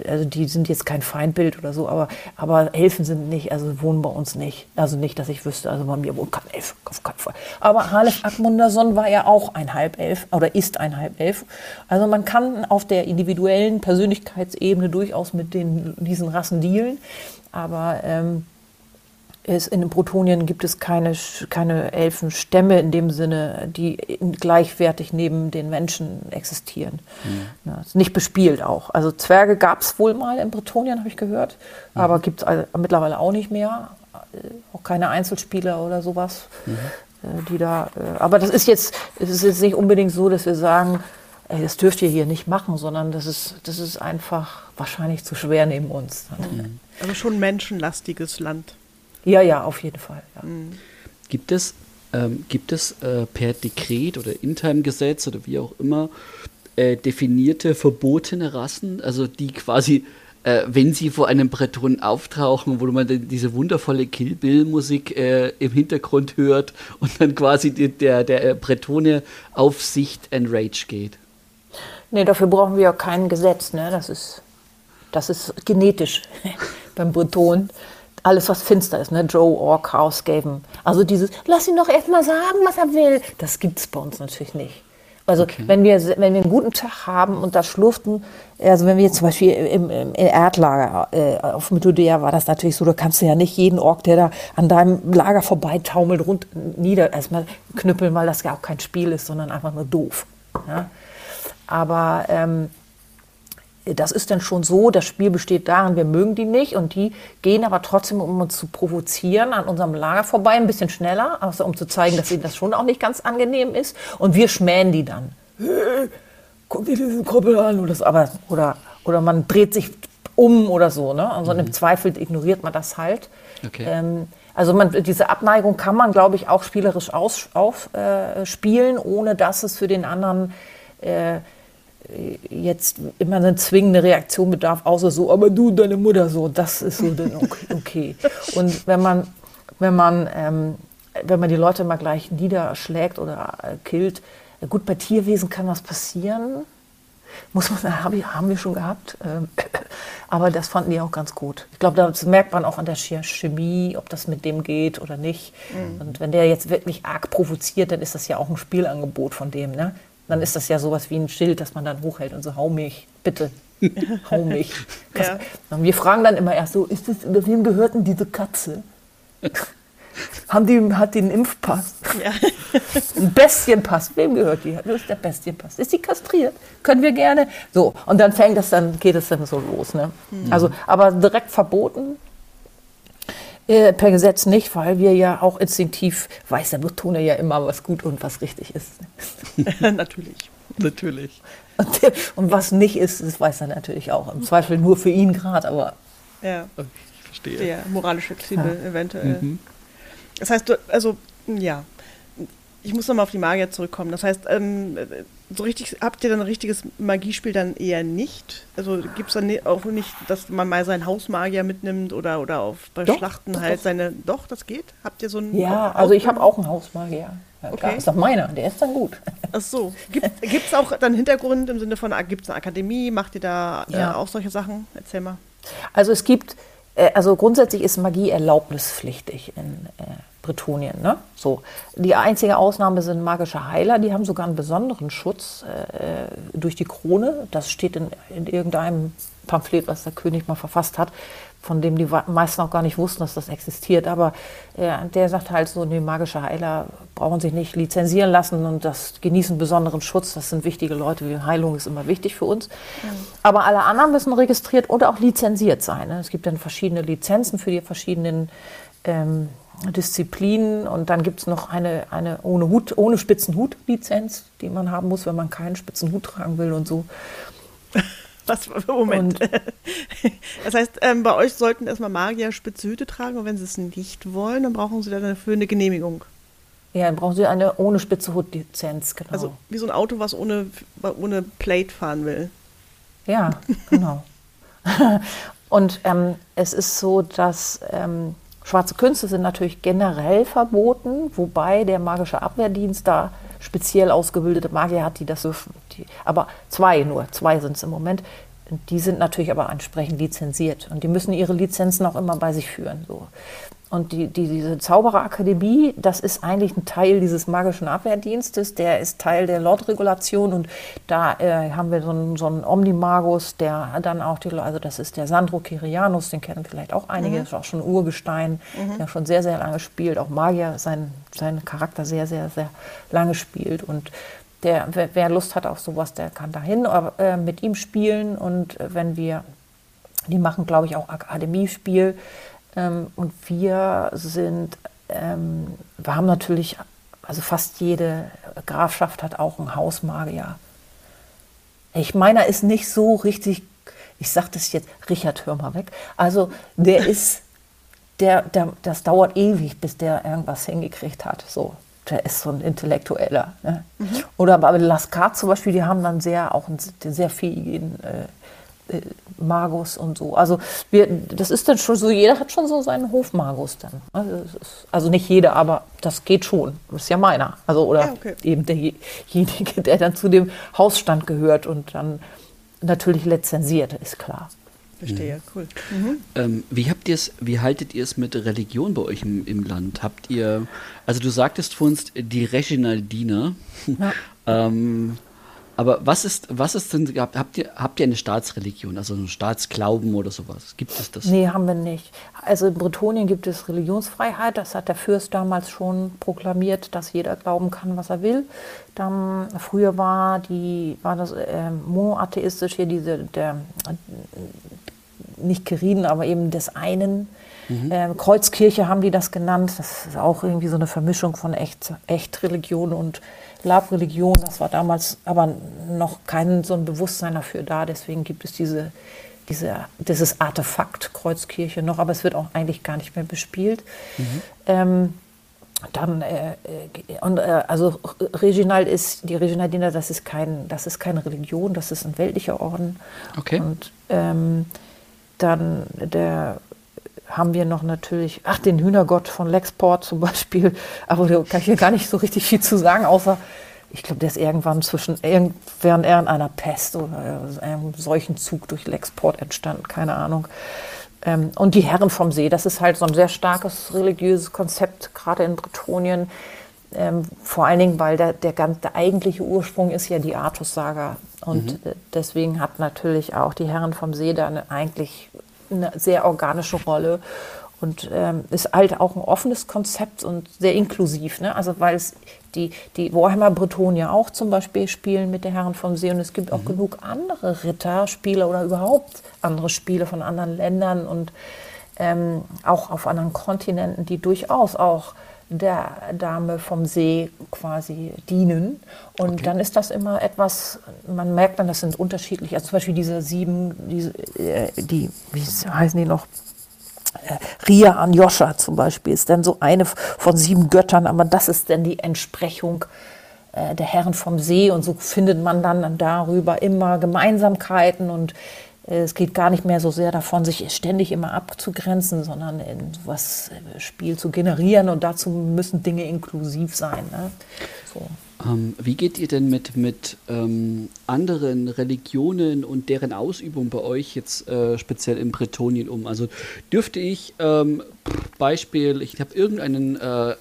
also die sind jetzt kein Feindbild oder so, aber, aber Elfen sind nicht, also wohnen bei uns nicht. Also nicht, dass ich wüsste, also bei mir wohnt kein Elf, auf keinen Fall. Aber Halef Akmunderson war ja auch ein Halbelf oder ist ein Halbelf. Also man kann auf der individuellen Persönlichkeitsebene durchaus mit den, diesen Rassen dealen, aber ähm, ist, in den Protonien gibt es keine, keine Elfenstämme in dem Sinne, die gleichwertig neben den Menschen existieren. Mhm. Ja, ist nicht bespielt auch. Also Zwerge gab es wohl mal in Bretonien, habe ich gehört, mhm. aber gibt es mittlerweile auch nicht mehr. Äh, auch keine Einzelspieler oder sowas, mhm. Äh, die da. Äh, aber das ist jetzt, es ist jetzt nicht unbedingt so, dass wir sagen, ey, das dürft ihr hier nicht machen, sondern das ist, das ist einfach wahrscheinlich zu schwer neben uns. Mhm. Also schon menschenlastiges Land. Ja, ja, auf jeden Fall. Ja. Mhm. Gibt es, ähm, gibt es äh, per Dekret oder Interim-Gesetz oder wie auch immer äh, definierte verbotene Rassen, also die quasi äh, wenn sie vor einem Breton auftauchen, wo man diese wundervolle Kill Bill-Musik äh, im Hintergrund hört und dann quasi die, der, der Bretone auf Sicht Enrage geht. Nee, dafür brauchen wir ja kein Gesetz. Ne? Das, ist, das ist genetisch beim Breton. Alles, was finster ist, ne? Joe, Orc, House, Gaven. Also dieses, lass ihn doch erst mal sagen, was er will. Das gibt es bei uns natürlich nicht. Also okay. wenn, wir, wenn wir einen guten Tag haben und das schlurften, also wenn wir jetzt zum Beispiel im, im Erdlager äh, auf Methodea war das natürlich so, da kannst du ja nicht jeden Ork, der da an deinem Lager vorbeitaumelt, rund nieder erstmal knüppeln, weil das ja auch kein Spiel ist, sondern einfach nur doof. Ja? Aber ähm, das ist dann schon so, das Spiel besteht darin, wir mögen die nicht und die gehen aber trotzdem, um uns zu provozieren, an unserem Lager vorbei, ein bisschen schneller, also um zu zeigen, dass ihnen das schon auch nicht ganz angenehm ist und wir schmähen die dann. Hey, guck dir diesen Koppel an oder, aber, oder, oder man dreht sich um oder so. Ne? Also mhm. im Zweifel ignoriert man das halt. Okay. Ähm, also man, diese Abneigung kann man, glaube ich, auch spielerisch aufspielen, äh, ohne dass es für den anderen äh, jetzt immer eine zwingende Reaktion bedarf, außer so, aber du, deine Mutter so, das ist so dann okay. Und wenn man, wenn man, ähm, wenn man die Leute mal gleich niederschlägt oder äh, killt, gut, bei Tierwesen kann das passieren, muss man haben wir schon gehabt. Ähm, aber das fanden die auch ganz gut. Ich glaube, das merkt man auch an der Chemie, ob das mit dem geht oder nicht. Mhm. Und wenn der jetzt wirklich arg provoziert, dann ist das ja auch ein Spielangebot von dem. Ne? Dann ist das ja sowas wie ein Schild, das man dann hochhält und so, hau mich, bitte, hau mich. ja. Wir fragen dann immer erst so, ist das, wem gehört denn diese Katze? Haben die, hat die einen Impfpass? Ja. Ein Bestienpass. Wem gehört die? Das ist der Bestienpass. Ist die kastriert? Können wir gerne. So, und dann fängt das dann, geht es dann so los. Ne? Mhm. Also, aber direkt verboten äh, per Gesetz nicht, weil wir ja auch instinktiv weiß der Betoner ja immer, was gut und was richtig ist. natürlich. Natürlich. Und, und, was nicht ist, das weiß er natürlich auch. Im Zweifel nur für ihn gerade, aber. Ja. Ich verstehe. Der moralisch flexibel ja. eventuell. Mhm. Das heißt, du, also, ja, ich muss nochmal auf die Magier zurückkommen. Das heißt, ähm, so richtig, habt ihr dann ein richtiges Magiespiel dann eher nicht? Also gibt es dann auch nicht, dass man mal seinen Hausmagier mitnimmt oder, oder auf, bei doch, Schlachten doch, halt doch. seine. Doch, das geht? Habt ihr so einen. Ja, also ich habe auch einen Hausmagier. Ja, okay. Klar, ist doch meiner, der ist dann gut. Ach so. Gibt es auch dann Hintergrund im Sinne von, ah, gibt es eine Akademie? Macht ihr da äh, ja. auch solche Sachen? Erzähl mal. Also es gibt, äh, also grundsätzlich ist Magie erlaubnispflichtig in. Äh, Bretonien. Ne? So. Die einzige Ausnahme sind magische Heiler, die haben sogar einen besonderen Schutz äh, durch die Krone. Das steht in, in, irgendeinem Pamphlet, was der König mal verfasst hat, von dem die meisten auch gar nicht wussten, dass das existiert. Aber äh, der sagt halt so, die magische Heiler brauchen sich nicht lizenzieren lassen und das genießen besonderen Schutz. Das sind wichtige Leute. Heilung ist immer wichtig für uns. Mhm. Aber alle anderen müssen registriert oder auch lizenziert sein. Ne? Es gibt dann verschiedene Lizenzen für die verschiedenen ähm, Disziplinen und dann gibt es noch eine, eine ohne Hut, ohne Spitzenhut-Lizenz, die man haben muss, wenn man keinen Spitzenhut tragen will und so. Was, Moment. Und, das heißt, ähm, bei euch sollten erstmal Magier spitze Hüte tragen und wenn sie es nicht wollen, dann brauchen sie dafür eine Genehmigung. Ja, dann brauchen sie eine ohne spitze Hut-Lizenz, genau. Also wie so ein Auto, was ohne, ohne Plate fahren will. Ja, genau. und ähm, es ist so, dass ähm, Schwarze Künste sind natürlich generell verboten, wobei der magische Abwehrdienst da speziell ausgebildete Magier hat, die das dürfen. Die, aber zwei nur, zwei sind es im Moment. Die sind natürlich aber entsprechend lizenziert und die müssen ihre Lizenzen auch immer bei sich führen. So. Und die, die, diese Zaubererakademie, das ist eigentlich ein Teil dieses magischen Abwehrdienstes, der ist Teil der Lordregulation und da äh, haben wir so einen, so einen Omnimagus, der dann auch die, also das ist der Sandro Kirianus, den kennen vielleicht auch einige, mhm. ist auch schon Urgestein, mhm. der schon sehr, sehr lange spielt, auch Magier, sein, sein Charakter sehr, sehr, sehr lange spielt und der, wer, wer Lust hat auf sowas, der kann dahin äh, mit ihm spielen und äh, wenn wir, die machen glaube ich auch Akademiespiel, ähm, und wir sind, ähm, wir haben natürlich, also fast jede Grafschaft hat auch einen Hausmagier. Ich meiner ist nicht so richtig, ich sag das jetzt, Richard, hör mal weg. Also der ist, der, der, das dauert ewig, bis der irgendwas hingekriegt hat. So, der ist so ein Intellektueller. Ne? Mhm. Oder bei Lascard zum Beispiel, die haben dann sehr auch einen sehr fähigen äh, äh, Magus und so. Also wir, das ist dann schon so, jeder hat schon so seinen Hofmagus dann. Also, ist, also nicht jeder, aber das geht schon. Das ist ja meiner. Also oder ja, okay. eben derjenige, der dann zu dem Hausstand gehört und dann natürlich lizenziert, ist klar. Verstehe, cool. Mhm. Ähm, wie habt ihr es, wie haltet ihr es mit Religion bei euch im, im, Land? Habt ihr, also du sagtest vor uns die Reginaldiner. Ja. ähm, aber was ist, was ist denn, habt ihr, habt ihr eine Staatsreligion, also einen Staatsglauben oder sowas? Gibt es das? Nee, haben wir nicht. Also in Bretonien gibt es Religionsfreiheit. Das hat der Fürst damals schon proklamiert, dass jeder glauben kann, was er will. Dann, früher war, die, war das äh, monoatheistisch hier, diese, der, nicht Keriden, aber eben des einen. Mhm. Ähm, Kreuzkirche haben die das genannt. Das ist auch irgendwie so eine Vermischung von echt, echt Religion und Labreligion. Das war damals aber noch kein so ein Bewusstsein dafür da. Deswegen gibt es diese, diese, dieses Artefakt Kreuzkirche noch, aber es wird auch eigentlich gar nicht mehr bespielt. Mhm. Ähm, dann äh, äh und äh, also Reginald ist die Reginaldiner, das ist kein das ist keine Religion, das ist ein weltlicher Orden. Okay. Und ähm, dann der haben wir noch natürlich, ach, den Hühnergott von Lexport zum Beispiel, aber da kann ich hier gar nicht so richtig viel zu sagen, außer ich glaube, der ist irgendwann zwischen, während er in einer Pest oder einem Seuchenzug durch Lexport entstanden, keine Ahnung. Ähm, und die Herren vom See, das ist halt so ein sehr starkes religiöses Konzept, gerade in Bretonien. Ähm, vor allen Dingen, weil der, der, ganz, der eigentliche Ursprung ist ja die Artus-Saga. Und mhm. deswegen hat natürlich auch die Herren vom See da eine, eigentlich eine sehr organische Rolle und ähm, ist halt auch ein offenes Konzept und sehr inklusiv. Ne? Also weil es die, die Warhammer Bretonia auch zum Beispiel spielen mit den Herren vom See und es gibt auch mhm. genug andere Ritterspiele oder überhaupt andere Spiele von anderen Ländern und ähm, auch auf anderen Kontinenten, die durchaus auch der Dame vom See quasi dienen. Und okay. dann ist das immer etwas, man merkt dann, das sind unterschiedlich. Also zum Beispiel diese sieben, diese, äh, die, wie heißen die noch? Äh, Ria Anjoscha zum Beispiel ist dann so eine von sieben Göttern, aber das ist dann die Entsprechung äh, der Herren vom See und so findet man dann darüber immer Gemeinsamkeiten und es geht gar nicht mehr so sehr davon, sich ständig immer abzugrenzen, sondern was äh, Spiel zu generieren und dazu müssen Dinge inklusiv sein. Ne? So. Ähm, wie geht ihr denn mit, mit ähm, anderen Religionen und deren Ausübung bei euch jetzt äh, speziell in Bretonien um? Also dürfte ich, ähm, Beispiel, ich habe irgendeinen äh, äh,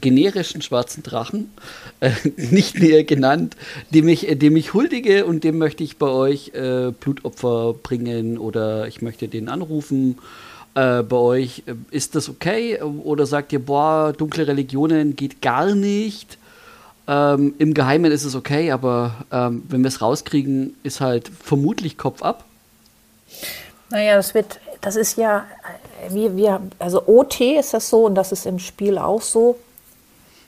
generischen schwarzen Drachen, äh, nicht näher genannt, dem ich, dem ich huldige und dem möchte ich bei euch äh, Blutopfer bringen oder ich möchte den anrufen. Äh, bei euch, ist das okay? Oder sagt ihr, boah, dunkle Religionen geht gar nicht? Ähm, Im Geheimen ist es okay, aber ähm, wenn wir es rauskriegen, ist halt vermutlich Kopf ab. Naja, das wird, das ist ja, wir, wir, also OT ist das so und das ist im Spiel auch so.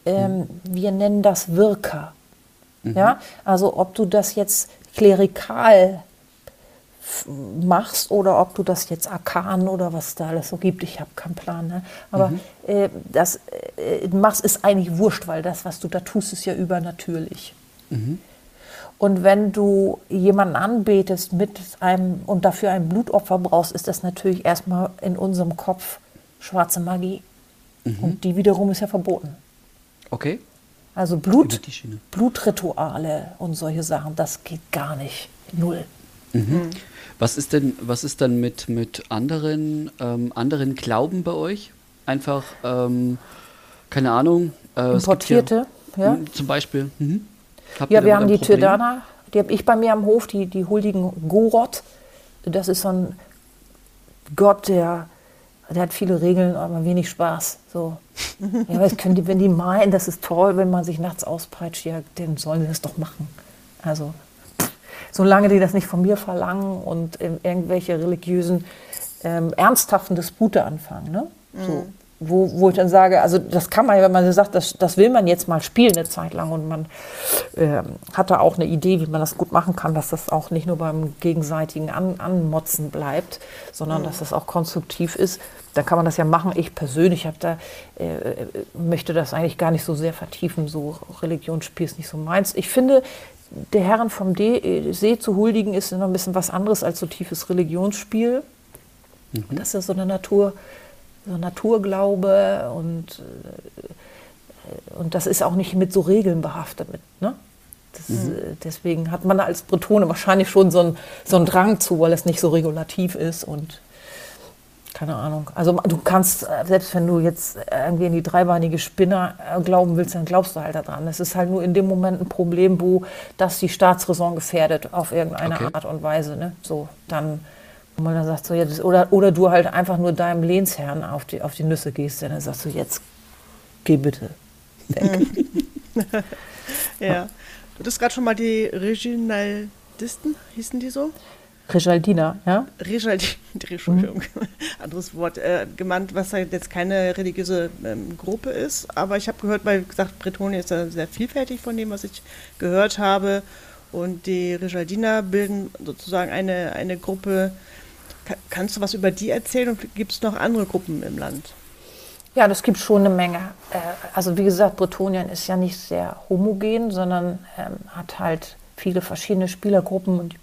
Ähm, mhm. Wir nennen das Wirker. Mhm. Ja, also ob du das jetzt klerikal machst oder ob du das jetzt arkan oder was da alles so gibt. Ich habe keinen Plan. Ne? Aber mhm. äh, das äh, machst ist eigentlich wurscht, weil das, was du da tust, ist ja übernatürlich. Mhm. Und wenn du jemanden anbetest mit einem und dafür ein Blutopfer brauchst, ist das natürlich erstmal in unserem Kopf schwarze Magie. Mhm. Und die wiederum ist ja verboten. Okay. Also Blut, Blutrituale und solche Sachen, das geht gar nicht. Null. Mhm. mhm. Was ist denn, was ist dann mit, mit anderen, ähm, anderen Glauben bei euch? Einfach, ähm, keine Ahnung. Äh, Importierte, ja, ja. Hm, zum Beispiel. Mhm. Ja, wir haben die Tyrdaner, die habe ich bei mir am Hof, die, die huldigen Goroth. Das ist so ein Gott, der, der hat viele Regeln, aber wenig Spaß. So. ja, was können die, wenn die meinen, das ist toll, wenn man sich nachts auspeitscht, ja, dann sollen sie das doch machen. Also solange die das nicht von mir verlangen und irgendwelche religiösen, ähm, ernsthaften Dispute anfangen. Ne? So. wo, wo ich dann sage, also das kann man, wenn man sagt, das, das will man jetzt mal spielen eine Zeit lang und man äh, hat da auch eine Idee, wie man das gut machen kann, dass das auch nicht nur beim gegenseitigen An Anmotzen bleibt, sondern dass das auch konstruktiv ist, dann kann man das ja machen. Ich persönlich habe da, äh, möchte das eigentlich gar nicht so sehr vertiefen, so Religionsspiel ist nicht so meins. Ich finde, der Herren vom D See zu huldigen ist noch ein bisschen was anderes als so tiefes Religionsspiel. Mhm. Das ist so eine Natur so Naturglaube und, äh, und das ist auch nicht mit so Regeln behaftet. Mit, ne? Das, mhm. Äh, deswegen hat man als Bretone wahrscheinlich schon so einen, so einen Drang zu, weil es nicht so regulativ ist und keine Ahnung. Also du kannst, äh, selbst wenn du jetzt irgendwie in die dreibeinige Spinner glauben willst, dann glaubst du halt daran. Es ist halt nur in dem Moment ein Problem, wo das die Staatsräson gefährdet auf irgendeine okay. Art und Weise. Ne? So, dann und man dann sagt so, das, oder, oder du halt einfach nur deinem Lehnsherrn auf die, auf die Nüsse gehst, dann sagst du, jetzt geh bitte weg. ja. Du hast gerade schon mal die Regionaldisten, hießen die so? Regaldina, ja? Regaldina, Entschuldigung, mhm. anderes Wort, äh, gemeint, was halt jetzt keine religiöse ähm, Gruppe ist. Aber ich habe gehört, weil gesagt, Bretonien ist ja sehr vielfältig von dem, was ich gehört habe. Und die Regaldiner bilden sozusagen eine, eine Gruppe, Kannst du was über die erzählen und gibt es noch andere Gruppen im Land? Ja, das gibt schon eine Menge. Äh, also wie gesagt, Bretonien ist ja nicht sehr homogen, sondern ähm, hat halt viele verschiedene Spielergruppen und die,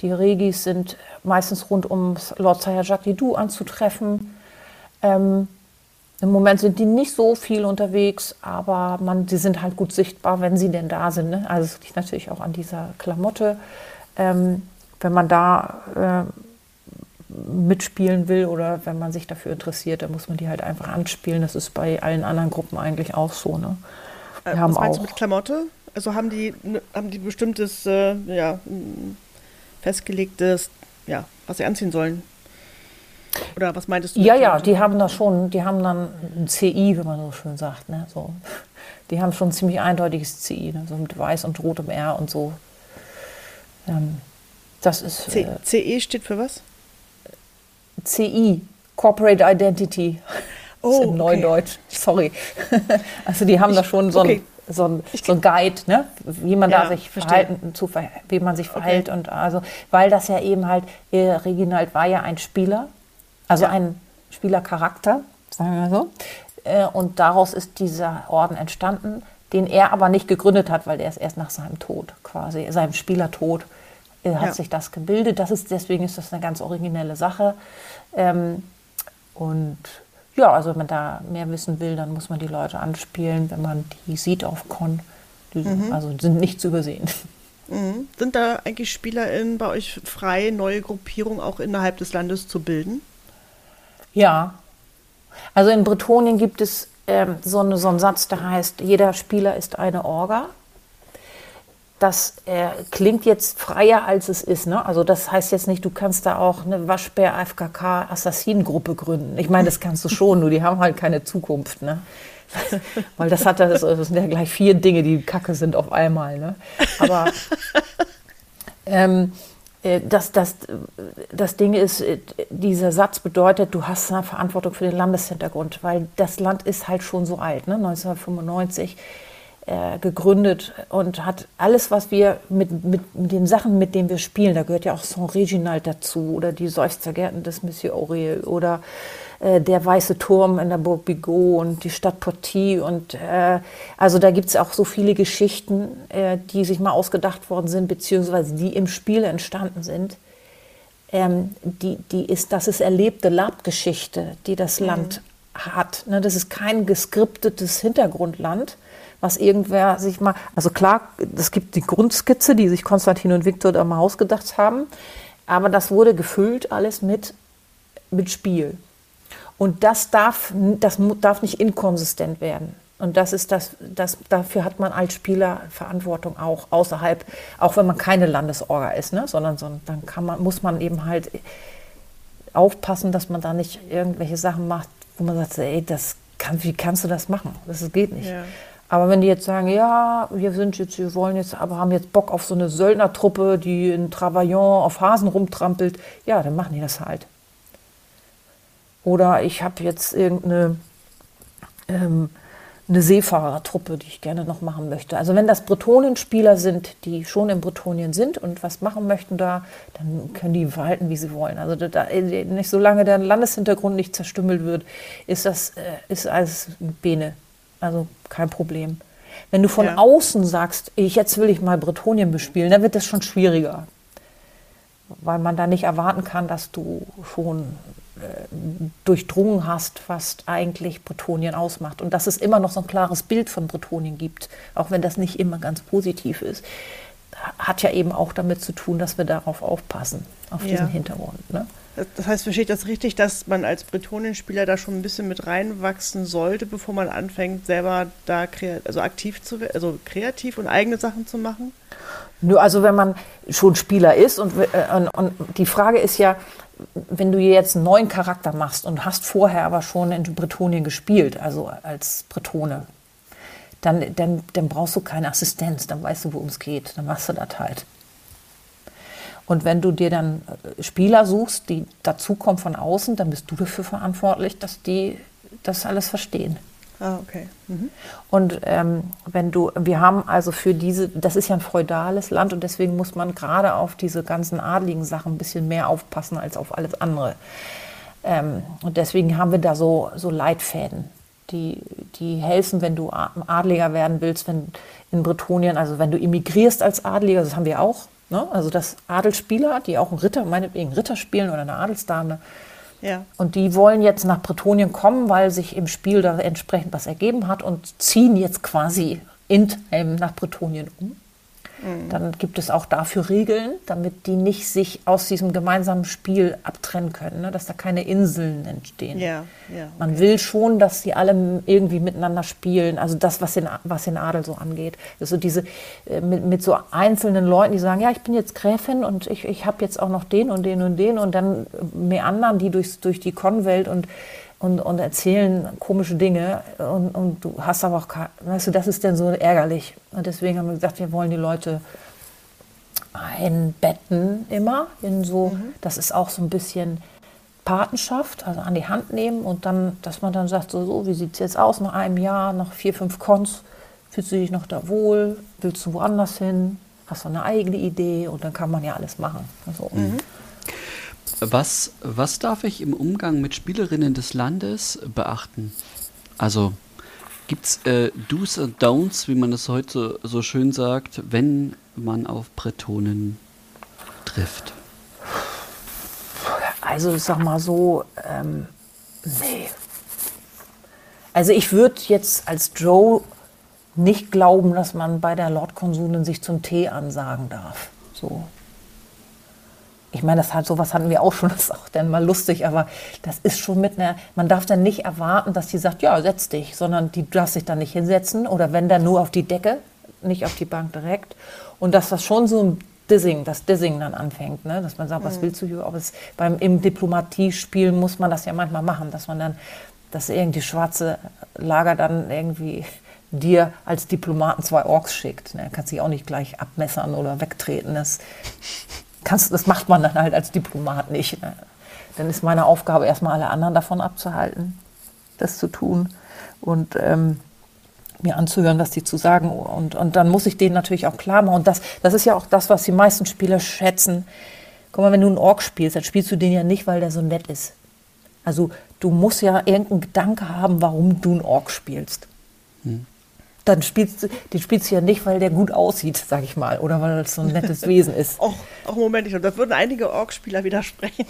die Regis sind meistens rund um Lord Sire Jacques Didou anzutreffen. Ähm, Im Moment sind die nicht so viel unterwegs, aber man, die sind halt gut sichtbar, wenn sie denn da sind. Ne? Also es liegt natürlich auch an dieser Klamotte. Ähm, wenn man da äh, mitspielen will oder wenn man sich dafür interessiert, dann muss man die halt einfach anspielen. Das ist bei allen anderen Gruppen eigentlich auch so. Ne? Wir äh, haben was meinst auch, du mit Klamotte? Also haben die, haben die bestimmtes, äh, ja, festgelegtes, ja, was sie anziehen sollen? Oder was meintest du? Ja, ja, die haben da schon, die haben dann ein CI, wie man so schön sagt. Ne? So. Die haben schon ein ziemlich eindeutiges CI, ne? so mit weiß und rotem R und so. Ähm, das ist. C äh, CE steht für was? CI, Corporate Identity. Oh, im Neudeutsch, sorry. also die haben ich, da schon so okay. So ein, so ein Guide, ne? wie man ja, da sich verhalten, zu, wie man sich verhält okay. und also, weil das ja eben halt, Reginald war ja ein Spieler, also ja. ein Spielercharakter, sagen wir mal so, äh, und daraus ist dieser Orden entstanden, den er aber nicht gegründet hat, weil er ist erst nach seinem Tod quasi, seinem Spielertod äh, hat ja. sich das gebildet. Das ist, deswegen ist das eine ganz originelle Sache. Ähm, und ja, also wenn man da mehr wissen will, dann muss man die Leute anspielen, wenn man die sieht auf Con. Die, mhm. Also sind nicht zu übersehen. Mhm. Sind da eigentlich SpielerInnen bei euch frei, neue Gruppierungen auch innerhalb des Landes zu bilden? Ja. Also in Bretonien gibt es ähm, so, eine, so einen Satz, der heißt, jeder Spieler ist eine Orga das äh, klingt jetzt freier, als es ist. Ne? Also das heißt jetzt nicht, du kannst da auch eine Waschbär-FKK-Assassinengruppe gründen. Ich meine, das kannst du schon, nur die haben halt keine Zukunft. Ne? Weil das hat das, das sind ja gleich vier Dinge, die Kacke sind auf einmal. Ne? Aber ähm, äh, das, das, das Ding ist, äh, dieser Satz bedeutet, du hast eine Verantwortung für den Landeshintergrund, weil das Land ist halt schon so alt, ne? 1995 äh, gegründet und hat alles, was wir mit, mit, den Sachen, mit denen wir spielen, da gehört ja auch Saint Reginald dazu oder die Seufzergärten des Monsieur Aurel oder äh, der Weiße Turm in der Burg Bigot und die Stadt Porty und äh, also da gibt es auch so viele Geschichten, äh, die sich mal ausgedacht worden sind, beziehungsweise die im Spiel entstanden sind. Ähm, die, die ist, das ist erlebte Labgeschichte, die das mhm. Land hat. Ne? Das ist kein geskriptetes Hintergrundland, was irgendwer sich mal, also klar, es gibt die Grundskizze, die sich Konstantin und Viktor da mal ausgedacht haben, aber das wurde gefüllt alles mit, mit Spiel. Und das darf, das darf nicht inkonsistent werden. Und das ist das, das, dafür hat man als Spieler Verantwortung auch außerhalb, auch wenn man keine Landesorga ist, ne? sondern, sondern dann kann man, muss man eben halt aufpassen, dass man da nicht irgendwelche Sachen macht, wo man sagt, ey, das kann, wie kannst du das machen? Das geht nicht. Ja. Aber wenn die jetzt sagen, ja, wir sind jetzt, wir wollen jetzt, aber haben jetzt Bock auf so eine Söldnertruppe, die in Travaillon auf Hasen rumtrampelt, ja, dann machen die das halt. Oder ich habe jetzt irgendeine ähm, eine Seefahrertruppe, die ich gerne noch machen möchte. Also wenn das Bretonenspieler sind, die schon in Bretonien sind und was machen möchten da, dann können die verhalten, wie sie wollen. Also da, nicht solange der Landeshintergrund nicht zerstümmelt wird, ist das äh, ist alles Bene. Also kein Problem. Wenn du von ja. außen sagst, ich, jetzt will ich mal Bretonien bespielen, dann wird das schon schwieriger. Weil man da nicht erwarten kann, dass du schon durchdrungen hast, was eigentlich Bretonien ausmacht. Und dass es immer noch so ein klares Bild von Bretonien gibt, auch wenn das nicht immer ganz positiv ist, hat ja eben auch damit zu tun, dass wir darauf aufpassen, auf ja. diesen Hintergrund. Ne? Das heißt, verstehe ich das richtig, dass man als Bretonien-Spieler da schon ein bisschen mit reinwachsen sollte, bevor man anfängt, selber da also aktiv zu also kreativ und eigene Sachen zu machen? Nur also wenn man schon Spieler ist und, äh, und, und die Frage ist ja, wenn du jetzt einen neuen Charakter machst und hast vorher aber schon in Bretonien gespielt, also als Bretone, dann, dann, dann brauchst du keine Assistenz, dann weißt du, worum es geht, dann machst du das halt. Und wenn du dir dann äh, Spieler suchst, die dazukommen von außen, dann bist du dafür verantwortlich, dass die das alles verstehen. Ah, okay. Mhm. Und ähm, wenn du, wir haben also für diese, das ist ja ein feudales Land und deswegen muss man gerade auf diese ganzen adligen Sachen ein bisschen mehr aufpassen als auf alles andere. Ähm, und deswegen haben wir da so, so Leitfäden, die, die helfen, wenn du Adliger werden willst, wenn in Bretonien, also wenn du emigrierst als Adliger, das haben wir auch, ne? also dass Adelsspieler, die auch einen Ritter, meinetwegen Ritter spielen oder eine Adelsdame, ja. Und die wollen jetzt nach Bretonien kommen, weil sich im Spiel da entsprechend was ergeben hat und ziehen jetzt quasi in Helm nach Bretonien um. Mhm. Dann gibt es auch dafür Regeln, damit die nicht sich aus diesem gemeinsamen Spiel abtrennen können, ne? dass da keine Inseln entstehen. Ja, ja, okay. Man will schon, dass sie alle irgendwie miteinander spielen, also das, was den, was den Adel so angeht. Also diese äh, mit, mit so einzelnen Leuten, die sagen, ja, ich bin jetzt Gräfin und ich, ich habe jetzt auch noch den und den und den und dann meandern die durchs, durch die Konwelt und und, und erzählen komische Dinge und, und du hast aber auch, weißt du, das ist dann so ärgerlich. Und deswegen haben wir gesagt, wir wollen die Leute einbetten immer in so, mhm. das ist auch so ein bisschen Patenschaft, also an die Hand nehmen und dann, dass man dann sagt, so, so wie sieht es jetzt aus nach einem Jahr, nach vier, fünf Cons, fühlst du dich noch da wohl, willst du woanders hin, hast du eine eigene Idee und dann kann man ja alles machen. Also, mhm. Was, was darf ich im Umgang mit Spielerinnen des Landes beachten? Also gibt es äh, Do's und Don'ts, wie man es heute so schön sagt, wenn man auf Bretonen trifft? Also ich sag mal so, ähm, nee. Also ich würde jetzt als Joe nicht glauben, dass man bei der Lordkonsulin sich zum Tee ansagen darf. So ich meine, das hat sowas hatten wir auch schon, das ist auch dann mal lustig, aber das ist schon mit einer, man darf dann nicht erwarten, dass die sagt, ja, setz dich, sondern die darf sich dann nicht hinsetzen oder wenn dann nur auf die Decke, nicht auf die Bank direkt. Und dass das schon so ein Dissing, das Dissing dann anfängt, ne? dass man sagt, was mhm. willst du hier? Ob es beim im Diplomatiespiel muss man das ja manchmal machen, dass man dann, dass irgendwie schwarze Lager dann irgendwie dir als Diplomaten zwei Orks schickt. Ne? Kannst dich auch nicht gleich abmessern oder wegtreten. Das kannst, das macht man dann halt als Diplomat nicht. Ne? Dann ist meine Aufgabe, erstmal alle anderen davon abzuhalten, das zu tun und ähm, mir anzuhören, was die zu sagen. Und, und dann muss ich denen natürlich auch klar machen. Und das, das ist ja auch das, was die meisten Spieler schätzen. Guck mal, wenn du einen Ork spielst, dann spielst du den ja nicht, weil der so nett ist. Also du musst ja irgendeinen Gedanke haben, warum du einen Ork spielst. Hm dann spielst du, den spielst du ja nicht, weil der gut aussieht, sag ich mal, oder weil es so ein nettes Wesen ist. Och, auch Moment, ich glaube, da würden einige Ork-Spieler widersprechen.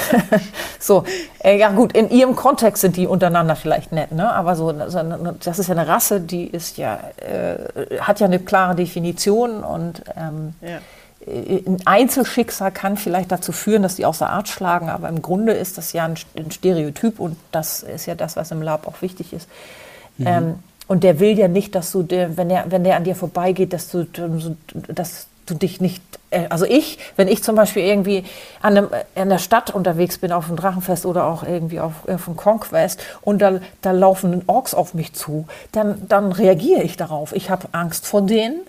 so, äh, ja gut, in ihrem Kontext sind die untereinander vielleicht nett, ne? aber so, das ist ja eine Rasse, die ist ja, äh, hat ja eine klare Definition und ähm, ja. Äh, ein Einzelschicksal kann vielleicht dazu führen, dass die außer Art schlagen, aber im Grunde ist das ja ein, ein Stereotyp und das ist ja das, was im Lab auch wichtig ist. Mhm. Ähm, und der will ja nicht, dass du, wenn, der, wenn der an dir vorbeigeht, dass du, dass du dich nicht, äh, also ich, wenn ich zum Beispiel irgendwie an, einem, in der Stadt unterwegs bin, auf dem Drachenfest oder auch irgendwie auf, auf dem Conquest und da, da laufen Orks auf mich zu, dann, dann reagiere ich darauf. Ich habe Angst vor denen.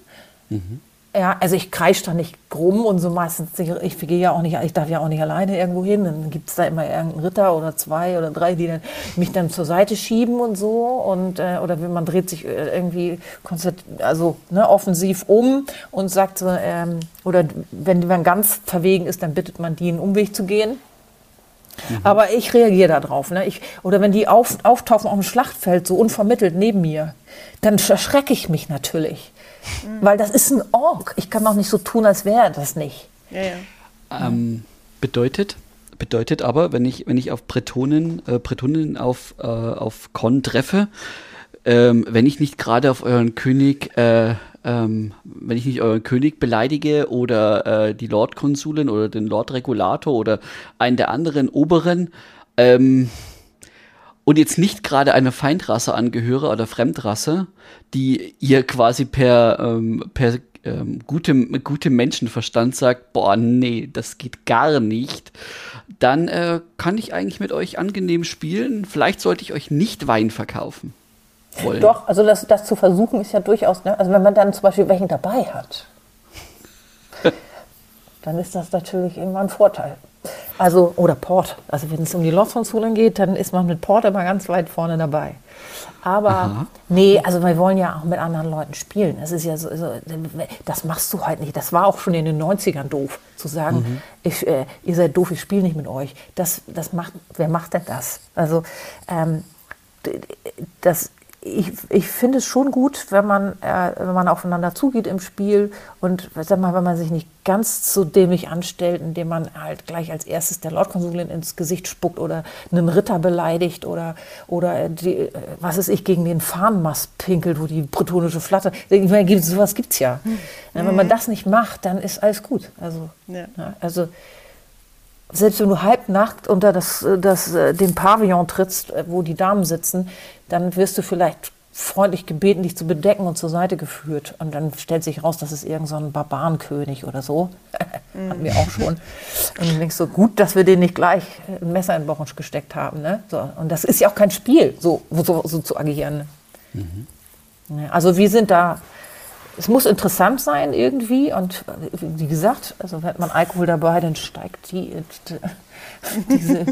Mhm. Ja, also ich kreische da nicht krumm und so meistens, ich gehe ja auch nicht, ich darf ja auch nicht alleine irgendwo hin. Dann gibt es da immer irgendeinen Ritter oder zwei oder drei, die dann, mich dann zur Seite schieben und so. Und, äh, oder man dreht sich äh, irgendwie also, ne, offensiv um und sagt so, ähm, oder wenn man ganz verwegen ist, dann bittet man die, einen Umweg zu gehen. Mhm. Aber ich reagiere darauf. Ne? Ich, oder wenn die auf, auftauchen auf dem Schlachtfeld, so unvermittelt neben mir, dann erschrecke ich mich natürlich. Mhm. Weil das ist ein Ork. Ich kann doch nicht so tun, als wäre das nicht. Ja, ja. Ähm, bedeutet, bedeutet aber, wenn ich, wenn ich auf Bretonen, äh, Bretonen auf, äh, auf Con treffe, ähm, wenn ich nicht gerade auf euren König, äh, ähm, wenn ich nicht euren König beleidige oder äh, die Lordkonsulin oder den Lordregulator oder einen der anderen Oberen, ähm, und jetzt nicht gerade einer Feindrasse angehöre oder Fremdrasse, die ihr quasi per, ähm, per ähm, gutem, gutem Menschenverstand sagt, boah, nee, das geht gar nicht, dann äh, kann ich eigentlich mit euch angenehm spielen. Vielleicht sollte ich euch nicht Wein verkaufen. Wollen. Doch, also das, das zu versuchen ist ja durchaus, ne? also wenn man dann zum Beispiel welchen dabei hat, dann ist das natürlich immer ein Vorteil. Also, oder Port. Also, wenn es um die Sulen geht, dann ist man mit Port immer ganz weit vorne dabei. Aber Aha. nee, also wir wollen ja auch mit anderen Leuten spielen. Das ist ja so, so, das machst du halt nicht. Das war auch schon in den 90ern doof, zu sagen, mhm. ich, äh, ihr seid doof, ich spiele nicht mit euch. Das, das macht, wer macht denn das? Also ähm, das ich, ich finde es schon gut, wenn man, äh, wenn man aufeinander zugeht im Spiel und sag mal, wenn man sich nicht ganz so dämlich anstellt, indem man halt gleich als erstes der Lordkonsulin ins Gesicht spuckt oder einen Ritter beleidigt oder, oder die, äh, was ist ich, gegen den Fahnenmast pinkelt, wo die bretonische Flatte. Ich meine, sowas gibt es ja. Mhm. Wenn man das nicht macht, dann ist alles gut. Also, ja. Ja, also selbst wenn du halbnackt unter das, das, äh, den Pavillon trittst, äh, wo die Damen sitzen, dann wirst du vielleicht freundlich gebeten, dich zu bedecken und zur Seite geführt. Und dann stellt sich raus, das ist irgendein so Barbarenkönig oder so. Hatten wir auch schon. Und dann denkst du, gut, dass wir den nicht gleich ein Messer in den Bauch gesteckt haben. Ne? So. Und das ist ja auch kein Spiel, so, so, so zu agieren. Mhm. Also wir sind da es muss interessant sein irgendwie und wie gesagt, also wenn man Alkohol dabei, dann steigt die, diese,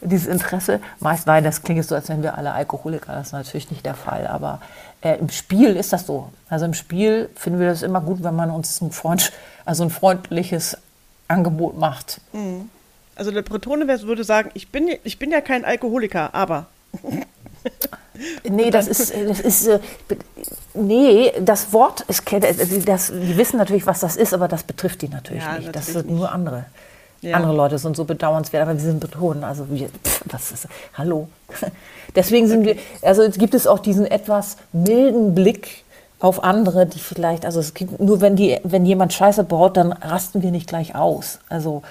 dieses Interesse. Meist, nein, das klingt so, als wenn wir alle Alkoholiker, das ist natürlich nicht der Fall, aber äh, im Spiel ist das so. Also im Spiel finden wir das immer gut, wenn man uns ein, Freund, also ein freundliches Angebot macht. Mhm. Also der Bretone würde sagen, ich bin, ich bin ja kein Alkoholiker, aber... Nee, das ist, das ist, äh, nee, das Wort ist, das, die wissen natürlich, was das ist, aber das betrifft die natürlich ja, nicht. Natürlich das sind nur andere. Ja. Andere Leute sind so bedauernswert, aber wir sind betonen. Also wir, pff, was ist, hallo. Deswegen sind wir, also gibt es auch diesen etwas milden Blick auf andere, die vielleicht, also es gibt nur, wenn die, wenn jemand Scheiße baut, dann rasten wir nicht gleich aus. Also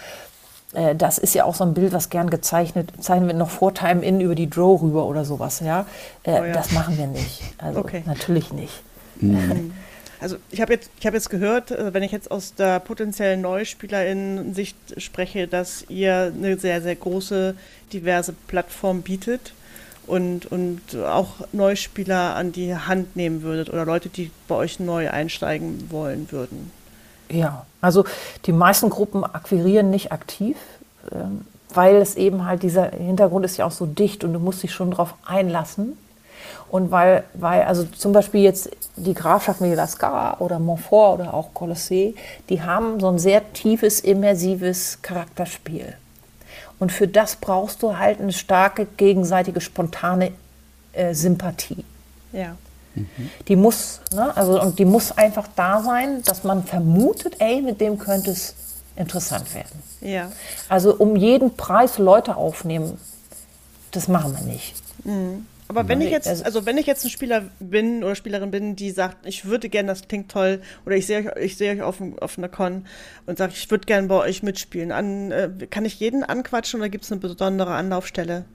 äh, das ist ja auch so ein Bild, was gern gezeichnet, zeichnen wir noch vor Time In über die Draw rüber oder sowas, ja. Äh, oh ja. Das machen wir nicht. Also okay. natürlich nicht. Mhm. Also ich habe jetzt, hab jetzt gehört, äh, wenn ich jetzt aus der potenziellen Neuspielerin-Sicht spreche, dass ihr eine sehr, sehr große, diverse Plattform bietet und, und auch Neuspieler an die Hand nehmen würdet oder Leute, die bei euch neu einsteigen wollen würden. Ja, also die meisten Gruppen akquirieren nicht aktiv, ähm, weil es eben halt dieser Hintergrund ist ja auch so dicht und du musst dich schon darauf einlassen. Und weil, weil also zum Beispiel jetzt die Grafschaften wie Lascar oder Montfort oder auch Colossee, die haben so ein sehr tiefes, immersives Charakterspiel. Und für das brauchst du halt eine starke gegenseitige spontane äh, Sympathie. Ja. Die muss, ne, also und die muss einfach da sein, dass man vermutet, ey, mit dem könnte es interessant werden. Ja. Also um jeden Preis Leute aufnehmen, das machen wir nicht. Mhm. Aber wenn ich jetzt, also, also wenn ich jetzt ein Spieler bin oder Spielerin bin, die sagt, ich würde gerne, das klingt toll, oder ich sehe euch, ich sehe euch auf, auf einer Con und sage, ich würde gerne bei euch mitspielen, an, äh, kann ich jeden anquatschen oder gibt es eine besondere Anlaufstelle?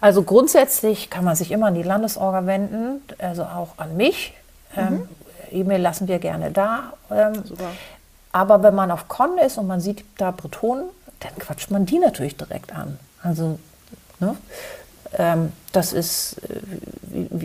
Also grundsätzlich kann man sich immer an die Landesorga wenden, also auch an mich. Ähm, mhm. Ähm, E-Mail lassen wir gerne da. Ähm. Aber wenn man auf Con ist und man sieht da Bretonen, dann quatscht man die natürlich direkt an. Also, ne? ähm, das ist,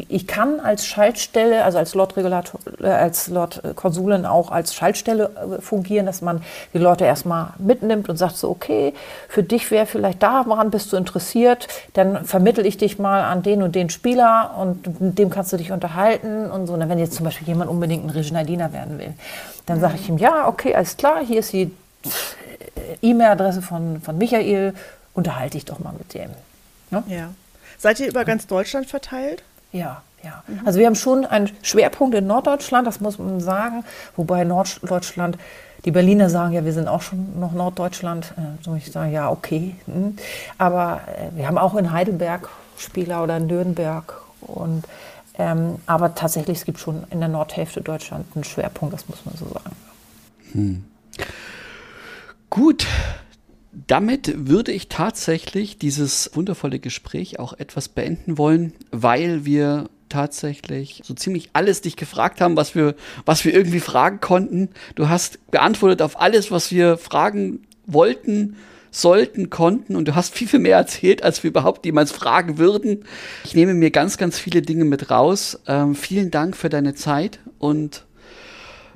ich kann als Schaltstelle, also als Lotregulator, äh, als Lotkonsulin auch als Schaltstelle äh, fungieren, dass man die Leute erstmal mitnimmt und sagt so, okay, für dich wäre vielleicht daran bist du interessiert, dann vermittel ich dich mal an den und den Spieler und mit dem kannst du dich unterhalten und so. Und wenn jetzt zum Beispiel jemand unbedingt ein Reginaldiner werden will, dann sage ich ihm, ja, okay, alles klar, hier ist die E-Mail-Adresse von, von Michael, unterhalte dich doch mal mit dem. Ne? Ja. Seid ihr über ganz Deutschland verteilt? Ja, ja. Mhm. Also wir haben schon einen Schwerpunkt in Norddeutschland, das muss man sagen. Wobei Norddeutschland, die Berliner sagen ja, wir sind auch schon noch Norddeutschland. Äh, so ich sage, ja, okay. Mhm. Aber äh, wir haben auch in Heidelberg Spieler oder in Nürnberg. Und, ähm, aber tatsächlich, es gibt schon in der Nordhälfte Deutschland einen Schwerpunkt, das muss man so sagen. Hm. Gut, damit würde ich tatsächlich dieses wundervolle Gespräch auch etwas beenden wollen, weil wir tatsächlich so ziemlich alles dich gefragt haben, was wir, was wir irgendwie fragen konnten. Du hast beantwortet auf alles, was wir fragen wollten, sollten, konnten und du hast viel, viel mehr erzählt, als wir überhaupt jemals fragen würden. Ich nehme mir ganz, ganz viele Dinge mit raus. Ähm, vielen Dank für deine Zeit und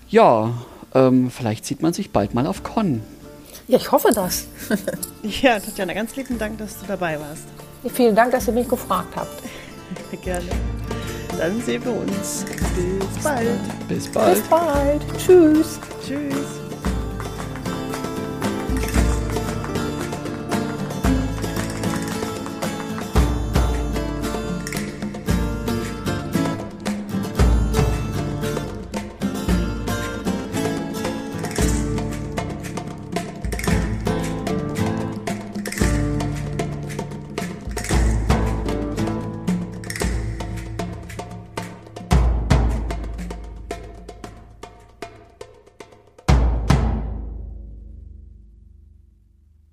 ja, ähm, vielleicht sieht man sich bald mal auf Con. Ja, ich hoffe das. ja, Tatjana, ganz lieben Dank, dass du dabei warst. Vielen Dank, dass ihr mich gefragt habt. Gerne. Dann sehen wir uns. Bis bald. Bis bald. Bis bald. Tschüss. Tschüss.